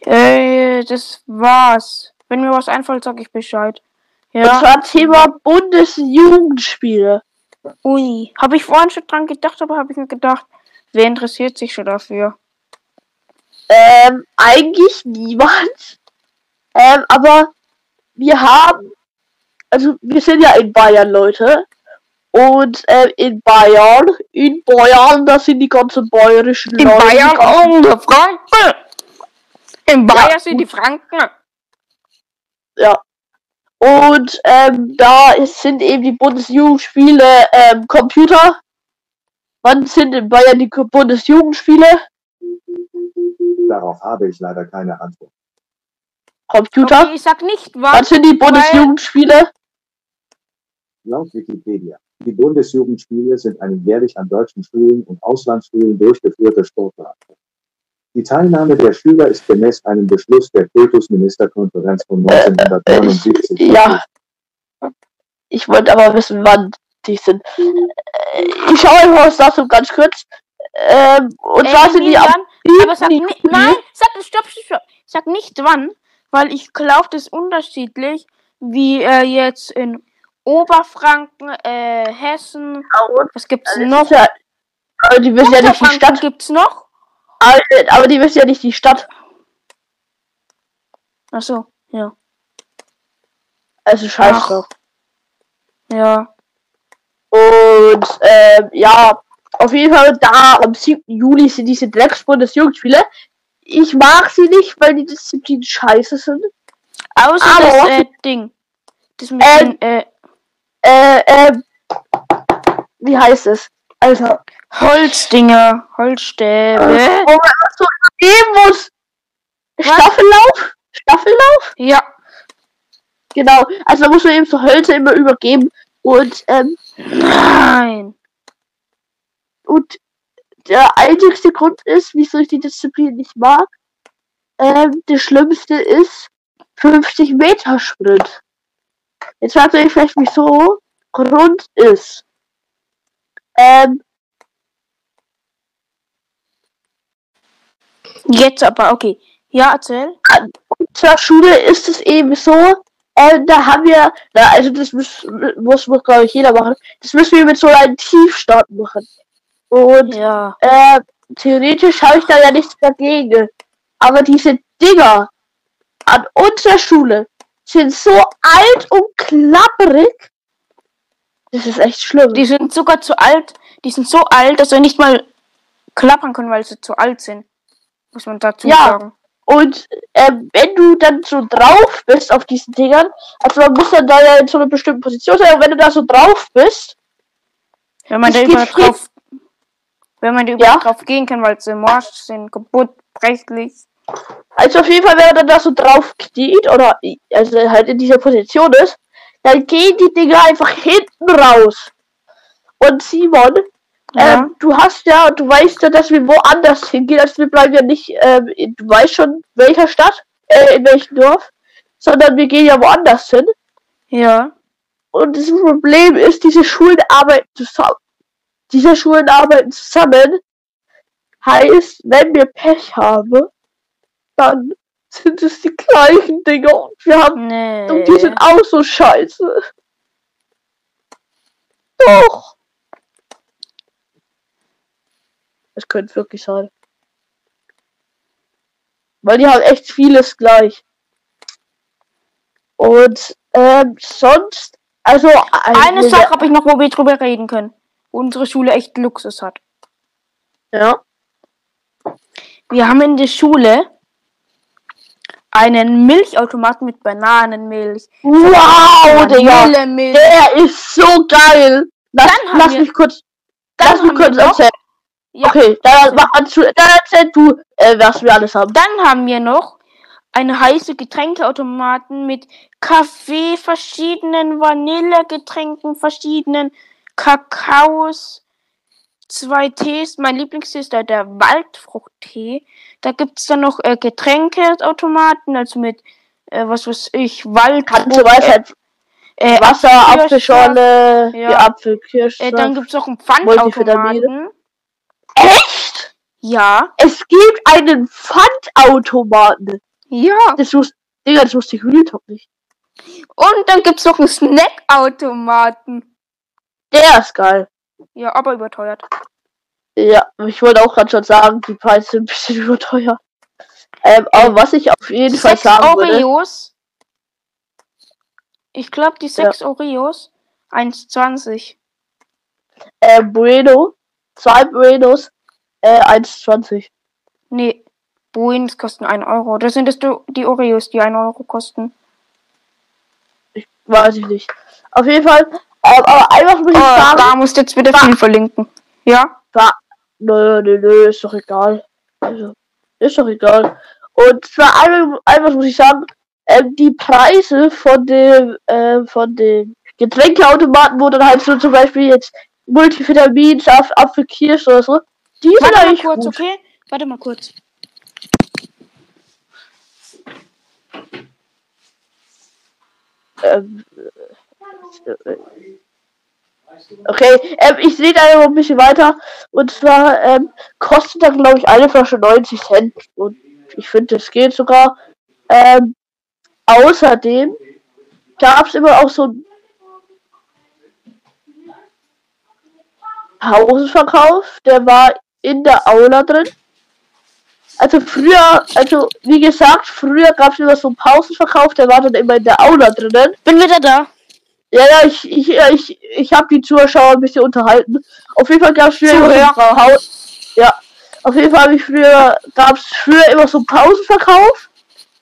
Äh, das war's. Wenn mir was einfällt, sag ich Bescheid. Und Ja. zwar Thema Bundesjugendspiele. Ui. Habe ich vorhin schon dran gedacht, aber habe ich mir gedacht, wer interessiert sich schon dafür? Ähm, eigentlich niemand. Ähm, aber wir haben, also wir sind ja in Bayern, Leute. Und ähm, in Bayern, in Bayern, da sind die ganzen bayerischen In Leute. die Bayern und die Franken. In Bayern Ja, sind die Franken. Ja. Und ähm, da ist, sind eben die Bundesjugendspiele ähm, Computer. Wann sind in Bayern die Bundesjugendspiele? Darauf habe ich leider keine Antwort. Computer. Okay, ich sag nicht Wann wann. sind die Bundesjugendspiele? Laut Wikipedia. Die Bundesjugendspiele sind eine jährlich an deutschen Schulen und Auslandsschulen durchgeführte Sportveranstaltung. Die Teilnahme der Schüler ist gemäß einem Beschluss der Kultusministerkonferenz von 1979 Ja. Ich wollte aber wissen, wann die sind. Äh, Ich schaue einfach das Datum ganz kurz. Ähm, und zwar sind die Emilian, aber sag nicht, nein, sag stopp, stopp, stopp. Sag nicht wann, weil ich glaube, das ist unterschiedlich, wie äh, jetzt in Oberfranken, äh, Hessen, was gibt's Also, noch? ja, aber die wissen ja nicht die Stadt. gibt's noch? Aber, aber die wissen ja nicht die Stadt. Ach so, ja. Also scheiß Ach. drauf. Ja. Und ähm, ja, auf jeden Fall da am 7. Juli sind diese Drecksbundesjugendspiele. Ich mag sie nicht, weil die Disziplinen scheiße sind. Außer Aber das äh, Ding. Das mit Ähm, den, äh, Äh, ähm, wie heißt es? Alter. Holzdinger, Holzstäbe. Wo man was so übergeben muss. Staffellauf? Staffellauf? Ja. Genau. Also da muss man eben so Hölzer immer übergeben. Und, ähm, Nein. und der einzigste Grund ist, wieso ich die Disziplin nicht mag, ähm, das Schlimmste ist 50 Meter Sprint. Jetzt fragt ihr euch vielleicht, wieso Grund ist. Ähm, Jetzt aber, okay. Ja, erzähl. zur Schule ist es eben so, ähm, da haben wir, na, also das muss, muss, muss glaube ich, jeder machen. Das müssen wir mit so einem Tiefstart machen. Und Ja. äh, theoretisch habe ich da ja nichts dagegen. Aber diese Dinger an unserer Schule sind so alt und klapperig. Das ist echt schlimm. Die sind sogar zu alt. Die sind so alt, dass wir nicht mal klappern können, weil sie zu alt sind. Muss man dazu Ja. sagen. Und ähm, wenn du dann so drauf bist auf diesen Dingern, also man muss dann da ja in so einer bestimmten Position sein, und wenn du da so drauf bist, Wenn man da viel- drauf, wenn man da überhaupt drauf gehen kann, weil sie morsch sind, kaputt, brechlich. also auf jeden Fall, wenn er dann da so drauf kniet oder also halt in dieser Position ist, dann gehen die Dinger einfach hinten raus. Und Simon, Ja. ähm, du hast ja, du weißt ja, dass wir woanders hingehen, also wir bleiben ja nicht, ähm, in, du weißt schon, welcher Stadt, äh, in welchem Dorf, sondern wir gehen ja woanders hin. Ja. Und das Problem ist, diese Schulen arbeiten zusammen. Diese Schulen arbeiten zusammen. Heißt, wenn wir Pech haben, dann sind es die gleichen Dinge und wir haben Nee. und die sind auch so scheiße. Doch. Es könnte wirklich sein. Weil die haben echt vieles gleich. Und ähm, sonst, also Eine Sache habe ich noch, wo wir drüber reden können. Unsere Schule echt Luxus hat. Ja. Wir haben in der Schule einen Milchautomaten mit Bananenmilch, Wow, Digga. Der ist so geil. Lass, Dann haben lass wir- mich kurz, lass mich kurz erzählen. Ja, Okay, dann, an, dann erzähl du, äh, was wir alles haben. Dann haben wir noch eine heiße Getränkeautomaten mit Kaffee, verschiedenen Vanillegetränken, verschiedenen Kakaos, zwei Tees. Mein Lieblingstee ist der, der Waldfruchttee. Da gibt's dann noch äh, Getränkeautomaten, also mit, äh, was weiß ich, Wald. Kannst du Weisheit, äh, Wasser. Apfelschorle, Ja. Apfelkirsche. Äh, dann gibt's auch einen. Pfandautomaten. Echt? Ja. Es gibt einen Pfandautomaten. Ja. Das wusste, Digga, das wusste ich Real Talk nicht. Und dann gibt's noch einen Snackautomaten. Der ist geil. Ja, aber überteuert. Ja, ich wollte auch gerade schon sagen, die Preise sind ein bisschen überteuert. Ähm, aber was ich auf jeden Fall sagen würde, Oreos. Ich glaube, die sechs Oreos. 1,20. äh, Bueno, zwei Buenos, äh, 1,20. Nee, Boeings kosten 1 Euro. Das sind es die Oreos, die 1 Euro kosten. Weiß ich nicht. Auf jeden Fall, ähm, aber einfach muss ich Oh, sagen, da musst du jetzt wieder viel verlinken. Ja? nö, nö, nö, ist doch egal. Also, ist doch egal. Und zwar einfach, einfach muss ich sagen, ähm, die Preise von dem, äh, von den Getränkeautomaten, wo dann halt so zum Beispiel jetzt Multivitamin, Saft, Apfel, Kirsch oder so, die sind Warte mal eigentlich kurz, gut. okay? Warte mal kurz. Ähm, äh, okay, ähm, ich sehe da noch ein bisschen weiter. Und zwar ähm, kostet dann, glaube ich, eine Flasche 90 Cent. Und ich finde, das geht sogar. Ähm, außerdem gab es immer auch so einen Pausenverkauf. Der war in der Aula drin. Also früher, also wie gesagt, früher gab es immer so einen Pausenverkauf, der war dann immer in der Aula drinnen. Bin wieder da. Ja, ja, ich, ich, ich, ich habe die Zuschauer ein bisschen unterhalten. Auf jeden Fall gab es früher immer so Zuhörer. Ja, auf jeden Fall hab ich früher, gab es früher immer so einen Pausenverkauf.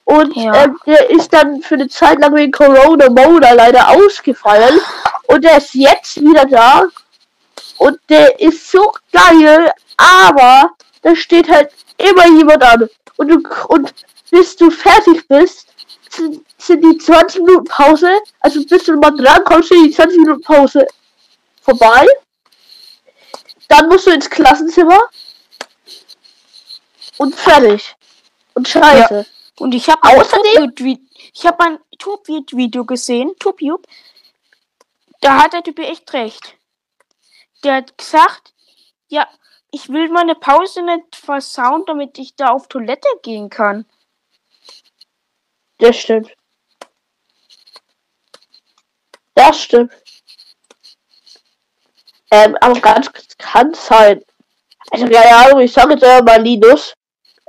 Und Ja. ähm, der ist dann für eine Zeit lang wegen Corona Mona leider ausgefallen. Und der ist jetzt wieder da. Und der ist so geil, aber da steht halt immer jemand an. Und du und bis du fertig bist, sind, sind die 20 Minuten Pause, also bis du mal dran kommst, sind die 20 Minuten Pause vorbei. Dann musst du ins Klassenzimmer und fertig. Und scheiße. Und ich habe Außerdem- ich habe ein Tube-Video gesehen, Tube, da hat der Typ echt recht. Der hat gesagt, ja, ich will meine Pause nicht versauen, damit ich da auf Toilette gehen kann. Das stimmt. Das stimmt. Ähm, aber ganz kann sein. Also keine Ahnung, ich sage jetzt einfach mal Linus.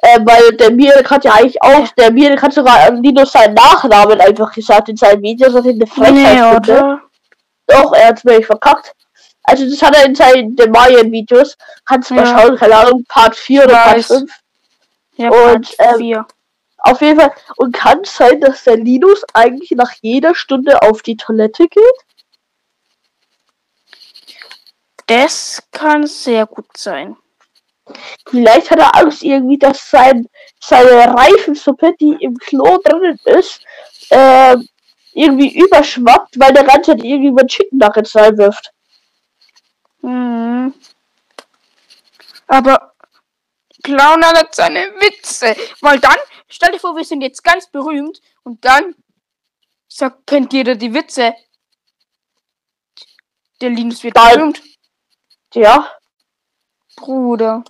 Äh, weil der Mir kann ja eigentlich auch, der Mir kann sogar äh, Linus seinen Nachnamen einfach gesagt in seinen Videos, was ich eine Frechheit finde. Doch, er hat mich verkackt. Also das hat er in seinen den Mayan-Videos. Kannst du mal Ja. schauen, keine Ahnung, Part 4 oder Part weiß. 5. Ja, Und, Part ähm, vier. Auf jeden Fall. Und kann es sein, dass der Linus eigentlich nach jeder Stunde auf die Toilette geht? Das kann sehr gut sein. Vielleicht hat er Angst irgendwie, dass sein, seine Reifensuppe, die im Klo drinnen ist, ähm, irgendwie überschwappt, weil der ganze Zeit irgendwie über Chicken Nuggets reinwirft. Mhm. Aber Clown hat seine Witze. Weil dann, stell dir vor, wir sind jetzt ganz berühmt und dann sagt, kennt jeder die Witze. Der Linus wird Geil. berühmt. Ja, Bruder.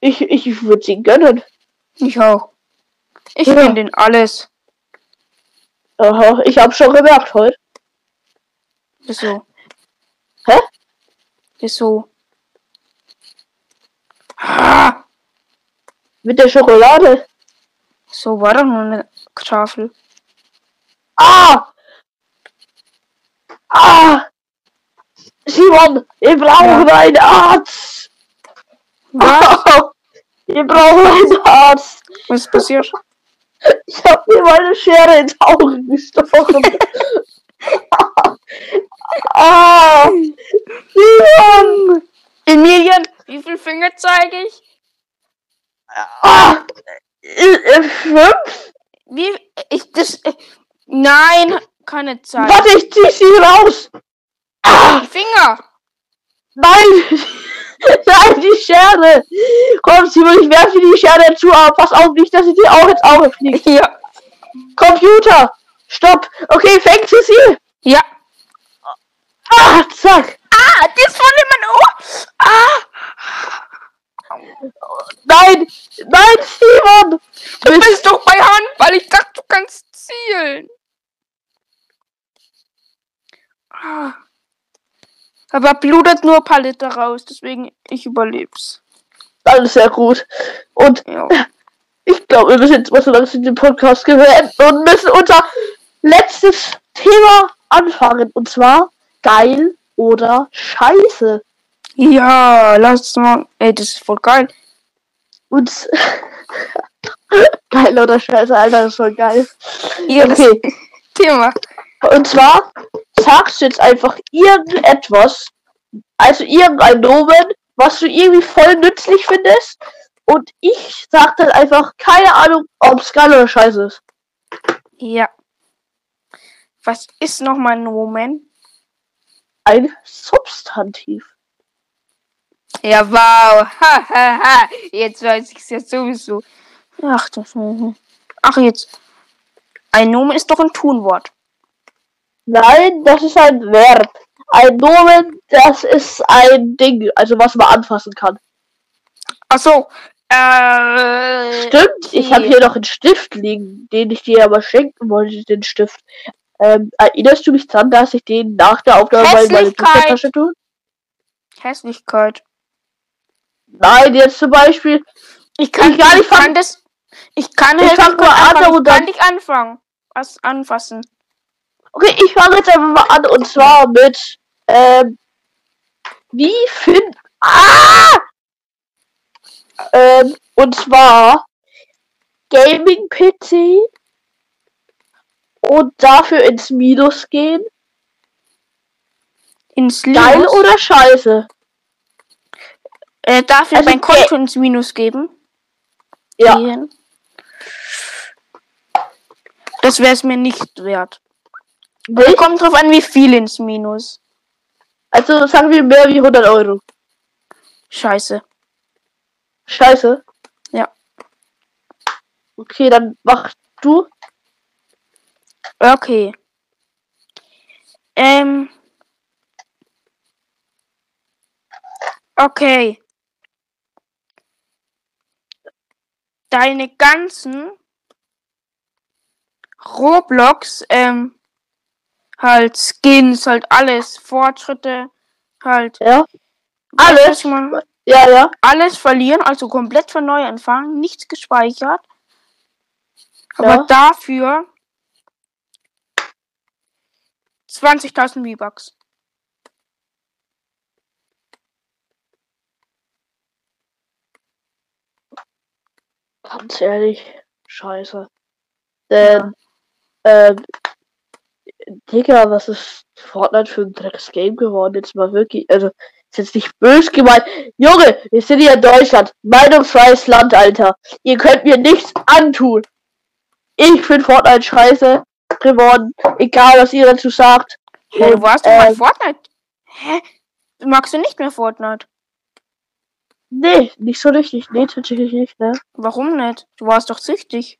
ich, ich würde sie gönnen. Ich auch. Ich Ja. finde den alles. Aha, ich habe schon gemerkt heute. Wieso? Hä? Wieso? Ah, Mit der Schokolade. So war doch nur eine Tafel. Ah! Ah! Simon, wir brauchen einen Arzt! Was? Ah, wir brauchen einen Arzt! Was ist passiert? Ich habe mir meine Schere ins Auge gestochen. ah! Simon! Emilien, wie viele Finger zeige ich? Ah! Äh, Fünf? Wie? Ich das. äh, Nein, keine Zeit. Warte, ich zieh sie raus! Ah! Finger! Nein! Nein, die Schere! Komm, Simon, ich werfe die Schere zu, aber pass auf nicht, dass sie dir auch ins Auge fliegt. Ja. Computer! Stopp! Okay, fängt sie sie! Ja. Ah, zack! Ah, das voll in mein Ohr. Ah. Nein! Nein, Simon! Du bist doch bei Handball. Ich dachte, du kannst zielen. Ah. Aber blutet nur ein paar Liter raus, deswegen ich überleb's. Alles sehr gut. Und Ja. ich glaube, wir müssen jetzt mal so langsam den Podcast beenden und müssen unser letztes Thema anfangen. Und zwar geil oder scheiße. Ja, lass mal. Ey, das ist voll geil. Und geil oder scheiße, Alter, das ist voll geil. Ja, Okay. Thema. Und zwar sagst du jetzt einfach irgendetwas, also irgendein Nomen, was du irgendwie voll nützlich findest. Und ich sag dann einfach, keine Ahnung, ob es geil oder scheiße ist. Ja. Was ist noch mal ein Nomen? Ein Substantiv. Ja, wow. Ha, ha, ha. Jetzt weiß ich es ja sowieso. Ach, das. Ach, jetzt. Ein Nomen ist doch ein Tunwort. Nein, das ist ein Verb. Ein Nomen, das ist ein Ding, also was man anfassen kann. Ach so. Äh. Stimmt, ich habe hier noch einen Stift liegen, den ich dir aber schenken wollte, den Stift. Ähm, erinnerst du mich dran, dass ich den nach der Aufnahme mal in meine. Büchertasche tue? Hässlichkeit. Nein, jetzt zum Beispiel, Ich kann, Ich gar nicht ich kann das. Ich kann Ich Hässlichkeit nur an, anfangen. Ich kann nicht anfangen. Was anfassen. Okay, ich fange jetzt einfach mal an und zwar mit ähm, wie find ah! ähm, und zwar Gaming PC und dafür ins Minus gehen. Ins Geil Minus. oder scheiße? Äh, dafür Also mein Konto ins Minus geben. Ja, Gehen. Das wäre es mir nicht wert. nicht? Kommt drauf an, wie viel ins Minus. Also sagen wir mehr wie 100 Euro. Scheiße. Scheiße. Ja. Okay, dann mach du. Okay. Ähm. Okay. Deine ganzen Roblox, ähm, halt Skins, halt alles, Fortschritte, halt. Ja. Alles? meine? Ja, ja. alles verlieren, also komplett von neu anfangen, nichts gespeichert. Aber Ja. dafür 20.000 V-Bucks. Ganz ehrlich, scheiße. Denn, ähm, Digga, was ist Fortnite für ein Drecks-Game geworden? Jetzt mal wirklich, also, ist jetzt nicht böse gemeint. Junge, wir sind hier in Deutschland. Meinungsfreies Land, Alter. Ihr könnt mir nichts antun. Ich finde Fortnite scheiße geworden. Egal, was ihr dazu sagt. Hey, du warst doch mal ähm, Fortnite. Hä? Magst du nicht mehr Fortnite? Nee, nicht so richtig. Nee, tatsächlich nicht, ne? Warum nicht? Du warst doch süchtig.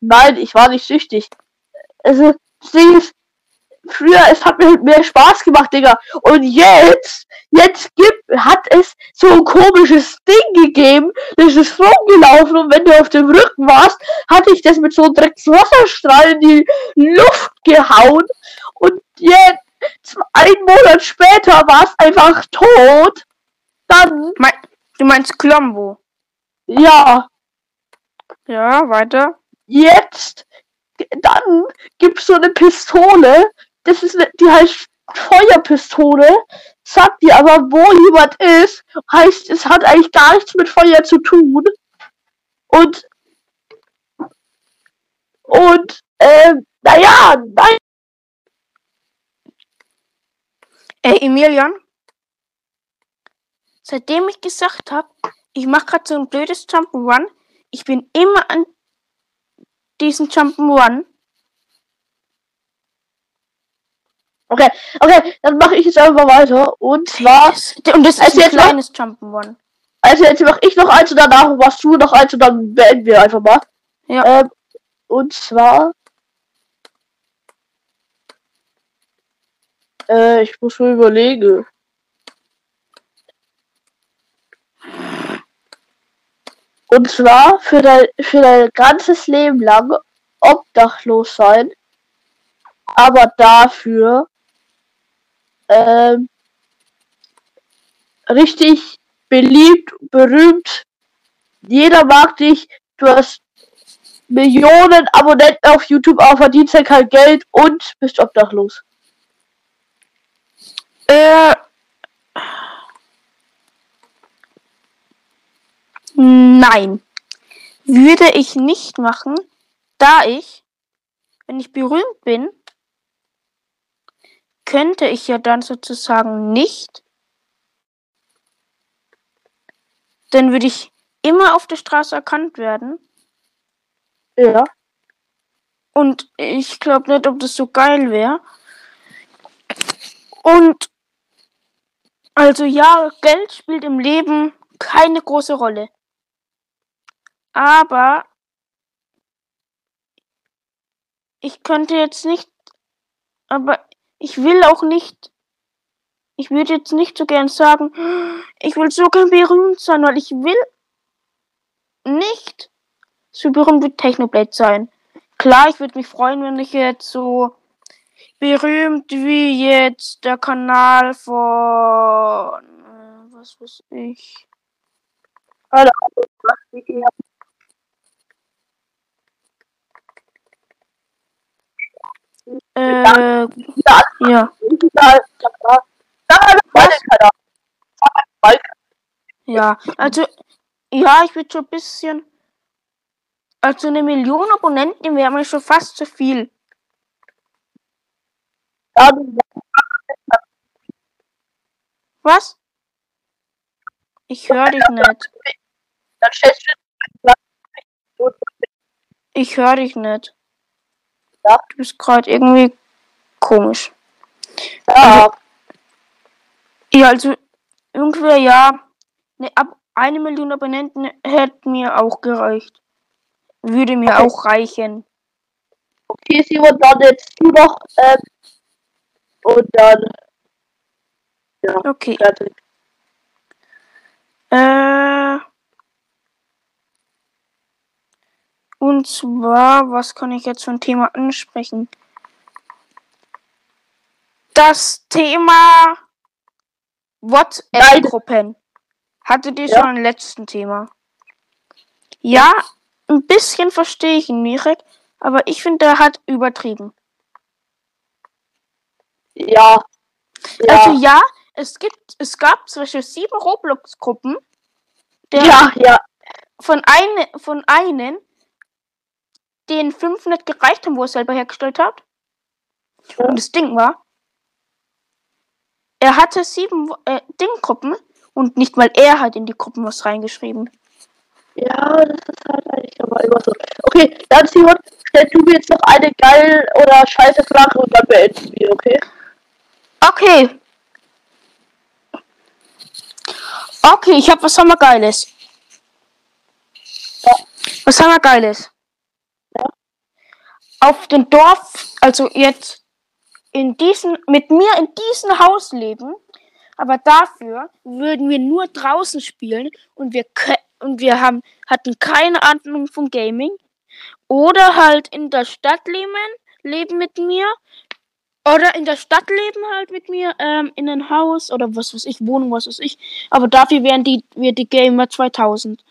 Nein, ich war nicht süchtig. Also, das Ding ist, früher, es hat mir mehr Spaß gemacht, Digga. Und jetzt, jetzt gibt, hat es so ein komisches Ding gegeben, das ist rumgelaufen und wenn du auf dem Rücken warst, hatte ich das mit so einem Dreckswasserstrahl in die Luft gehauen und jetzt, ein Monat später war es einfach tot. Dann, Mein, du meinst Klombo. ja, Ja, weiter. Jetzt, dann gibt's so eine Pistole, das ist, eine, die heißt Feuerpistole, sagt dir aber, wo jemand ist, heißt, es hat eigentlich gar nichts mit Feuer zu tun. Und, und, ähm, naja, nein, Ey, Emilian. Seitdem ich gesagt habe, ich mache gerade so ein blödes Jump'n'Run, ich bin immer an diesen Jump'n'Run. okay, okay, dann mache ich jetzt einfach weiter. Und zwar, Und das ist Also ein kleines Jump'n'Run. also jetzt mache ich noch eins und danach machst du noch eins und dann beenden wir einfach mal. Ja. Ähm, und zwar. Äh, ich muss mal überlegen. Und zwar für dein, für dein ganzes Leben lang obdachlos sein, aber dafür ähm, richtig beliebt, berühmt. Jeder mag dich. Du hast Millionen Abonnenten auf YouTube, aber verdienst ja kein Geld und bist obdachlos. Äh. Nein. Würde ich nicht machen, da ich, wenn ich berühmt bin, könnte ich ja dann sozusagen nicht. Dann würde ich immer auf der Straße erkannt werden. Ja. Und ich glaube nicht, ob das so geil wäre. Und also ja, Geld spielt im Leben keine große Rolle. Aber ich könnte jetzt nicht, aber ich will auch nicht, ich würde jetzt nicht so gern sagen, ich will so gern berühmt sein, weil ich will nicht so berühmt wie Technoblade sein. Klar, ich würde mich freuen, wenn ich jetzt so berühmt wie jetzt der Kanal von äh, was weiß ich. Äh, ja. Ja, also, ja, ich würde schon ein bisschen. Also eine Million Abonnenten wäre mir schon fast zu viel. Was? Ich höre dich nicht. Ich höre dich nicht. Ja? Du bist gerade irgendwie komisch. ja, Ja, also irgendwer ja. Ne, ab eine Million Abonnenten hätte mir auch gereicht. Würde mir Okay. auch reichen. okay, Simon, dann jetzt du noch ähm, und dann Okay. fertig. Äh. Und zwar, was kann ich jetzt für ein Thema ansprechen? Das Thema WhatsApp-Gruppen. Hattet ihr Ja. schon ein letzten Thema? Ja, ein bisschen verstehe ich ihn, Mirek, aber ich finde, er hat übertrieben. Ja. Ja, Also ja, es gibt, es gab zum Beispiel sieben Roblox-Gruppen, ja, ja, von, eine, von einem, den fünf nicht gereicht haben, wo er selber hergestellt hat. Ja. Und das Ding war, er hatte sieben äh, Dinggruppen und nicht mal er hat in die Gruppen was reingeschrieben. ja, das ist halt eigentlich aber immer so. Okay, dann Simon, stell du mir jetzt noch eine geil oder scheiße Frage und dann beenden wir, okay? Okay. Okay, ich hab was haben wir Geiles. Ja. Was haben wir Geiles? Ja. Auf dem Dorf, also jetzt in diesem, mit mir in diesem Haus leben, aber dafür würden wir nur draußen spielen und wir und wir haben hatten keine Ahnung vom Gaming oder halt in der Stadt leben, leben mit mir oder in der Stadt leben halt mit mir, ähm, in ein Haus oder was weiß ich, Wohnung, was weiß ich. Aber dafür wären die, wir die Gamer 2000.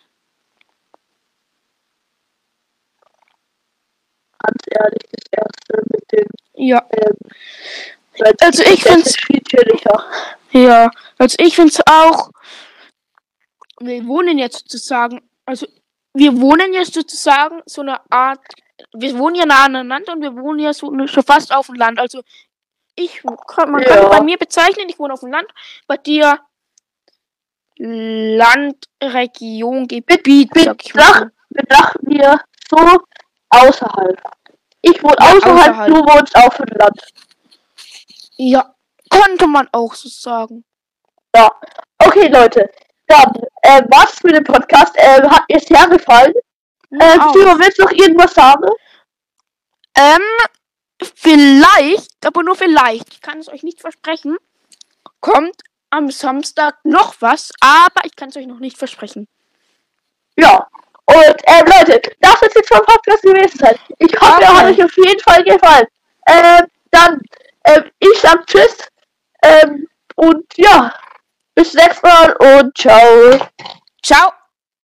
ganz ehrlich das erste mit dem. Ja, Ähm, Also ich find's- ist viel chilliger. ja. Also ich finde es auch. Wir wohnen jetzt sozusagen, also wir wohnen jetzt sozusagen so eine Art. Wir wohnen ja nah aneinander und wir wohnen ja so schon fast auf dem Land. Also ich kann, man kann Ja. bei mir bezeichnen, ich wohne auf dem Land, bei dir Land, Region, Gebiet, mit sag ich mal. Dach- Betrachten wir so außerhalb. Ich wohne Ja, außerhalb, außerhalb. du wohnst auf dem Land. Ja, könnte man auch so sagen. Ja. Okay, Leute. Dann, äh, was für den Podcast. Äh, hat mir sehr gefallen. Äh. Timo, willst du noch irgendwas sagen? Ähm, vielleicht, aber nur vielleicht, ich kann es euch nicht versprechen, kommt am Samstag noch was, aber ich kann es euch noch nicht versprechen. Ja. Und, ähm, Leute, das ist jetzt schon Podcast gewesen sein. Ich hoffe, er hat Okay. euch auf jeden Fall gefallen. Ähm, dann, ähm, ich sag Tschüss. Ähm, und ja, bis nächstes Mal und ciao. Ciao!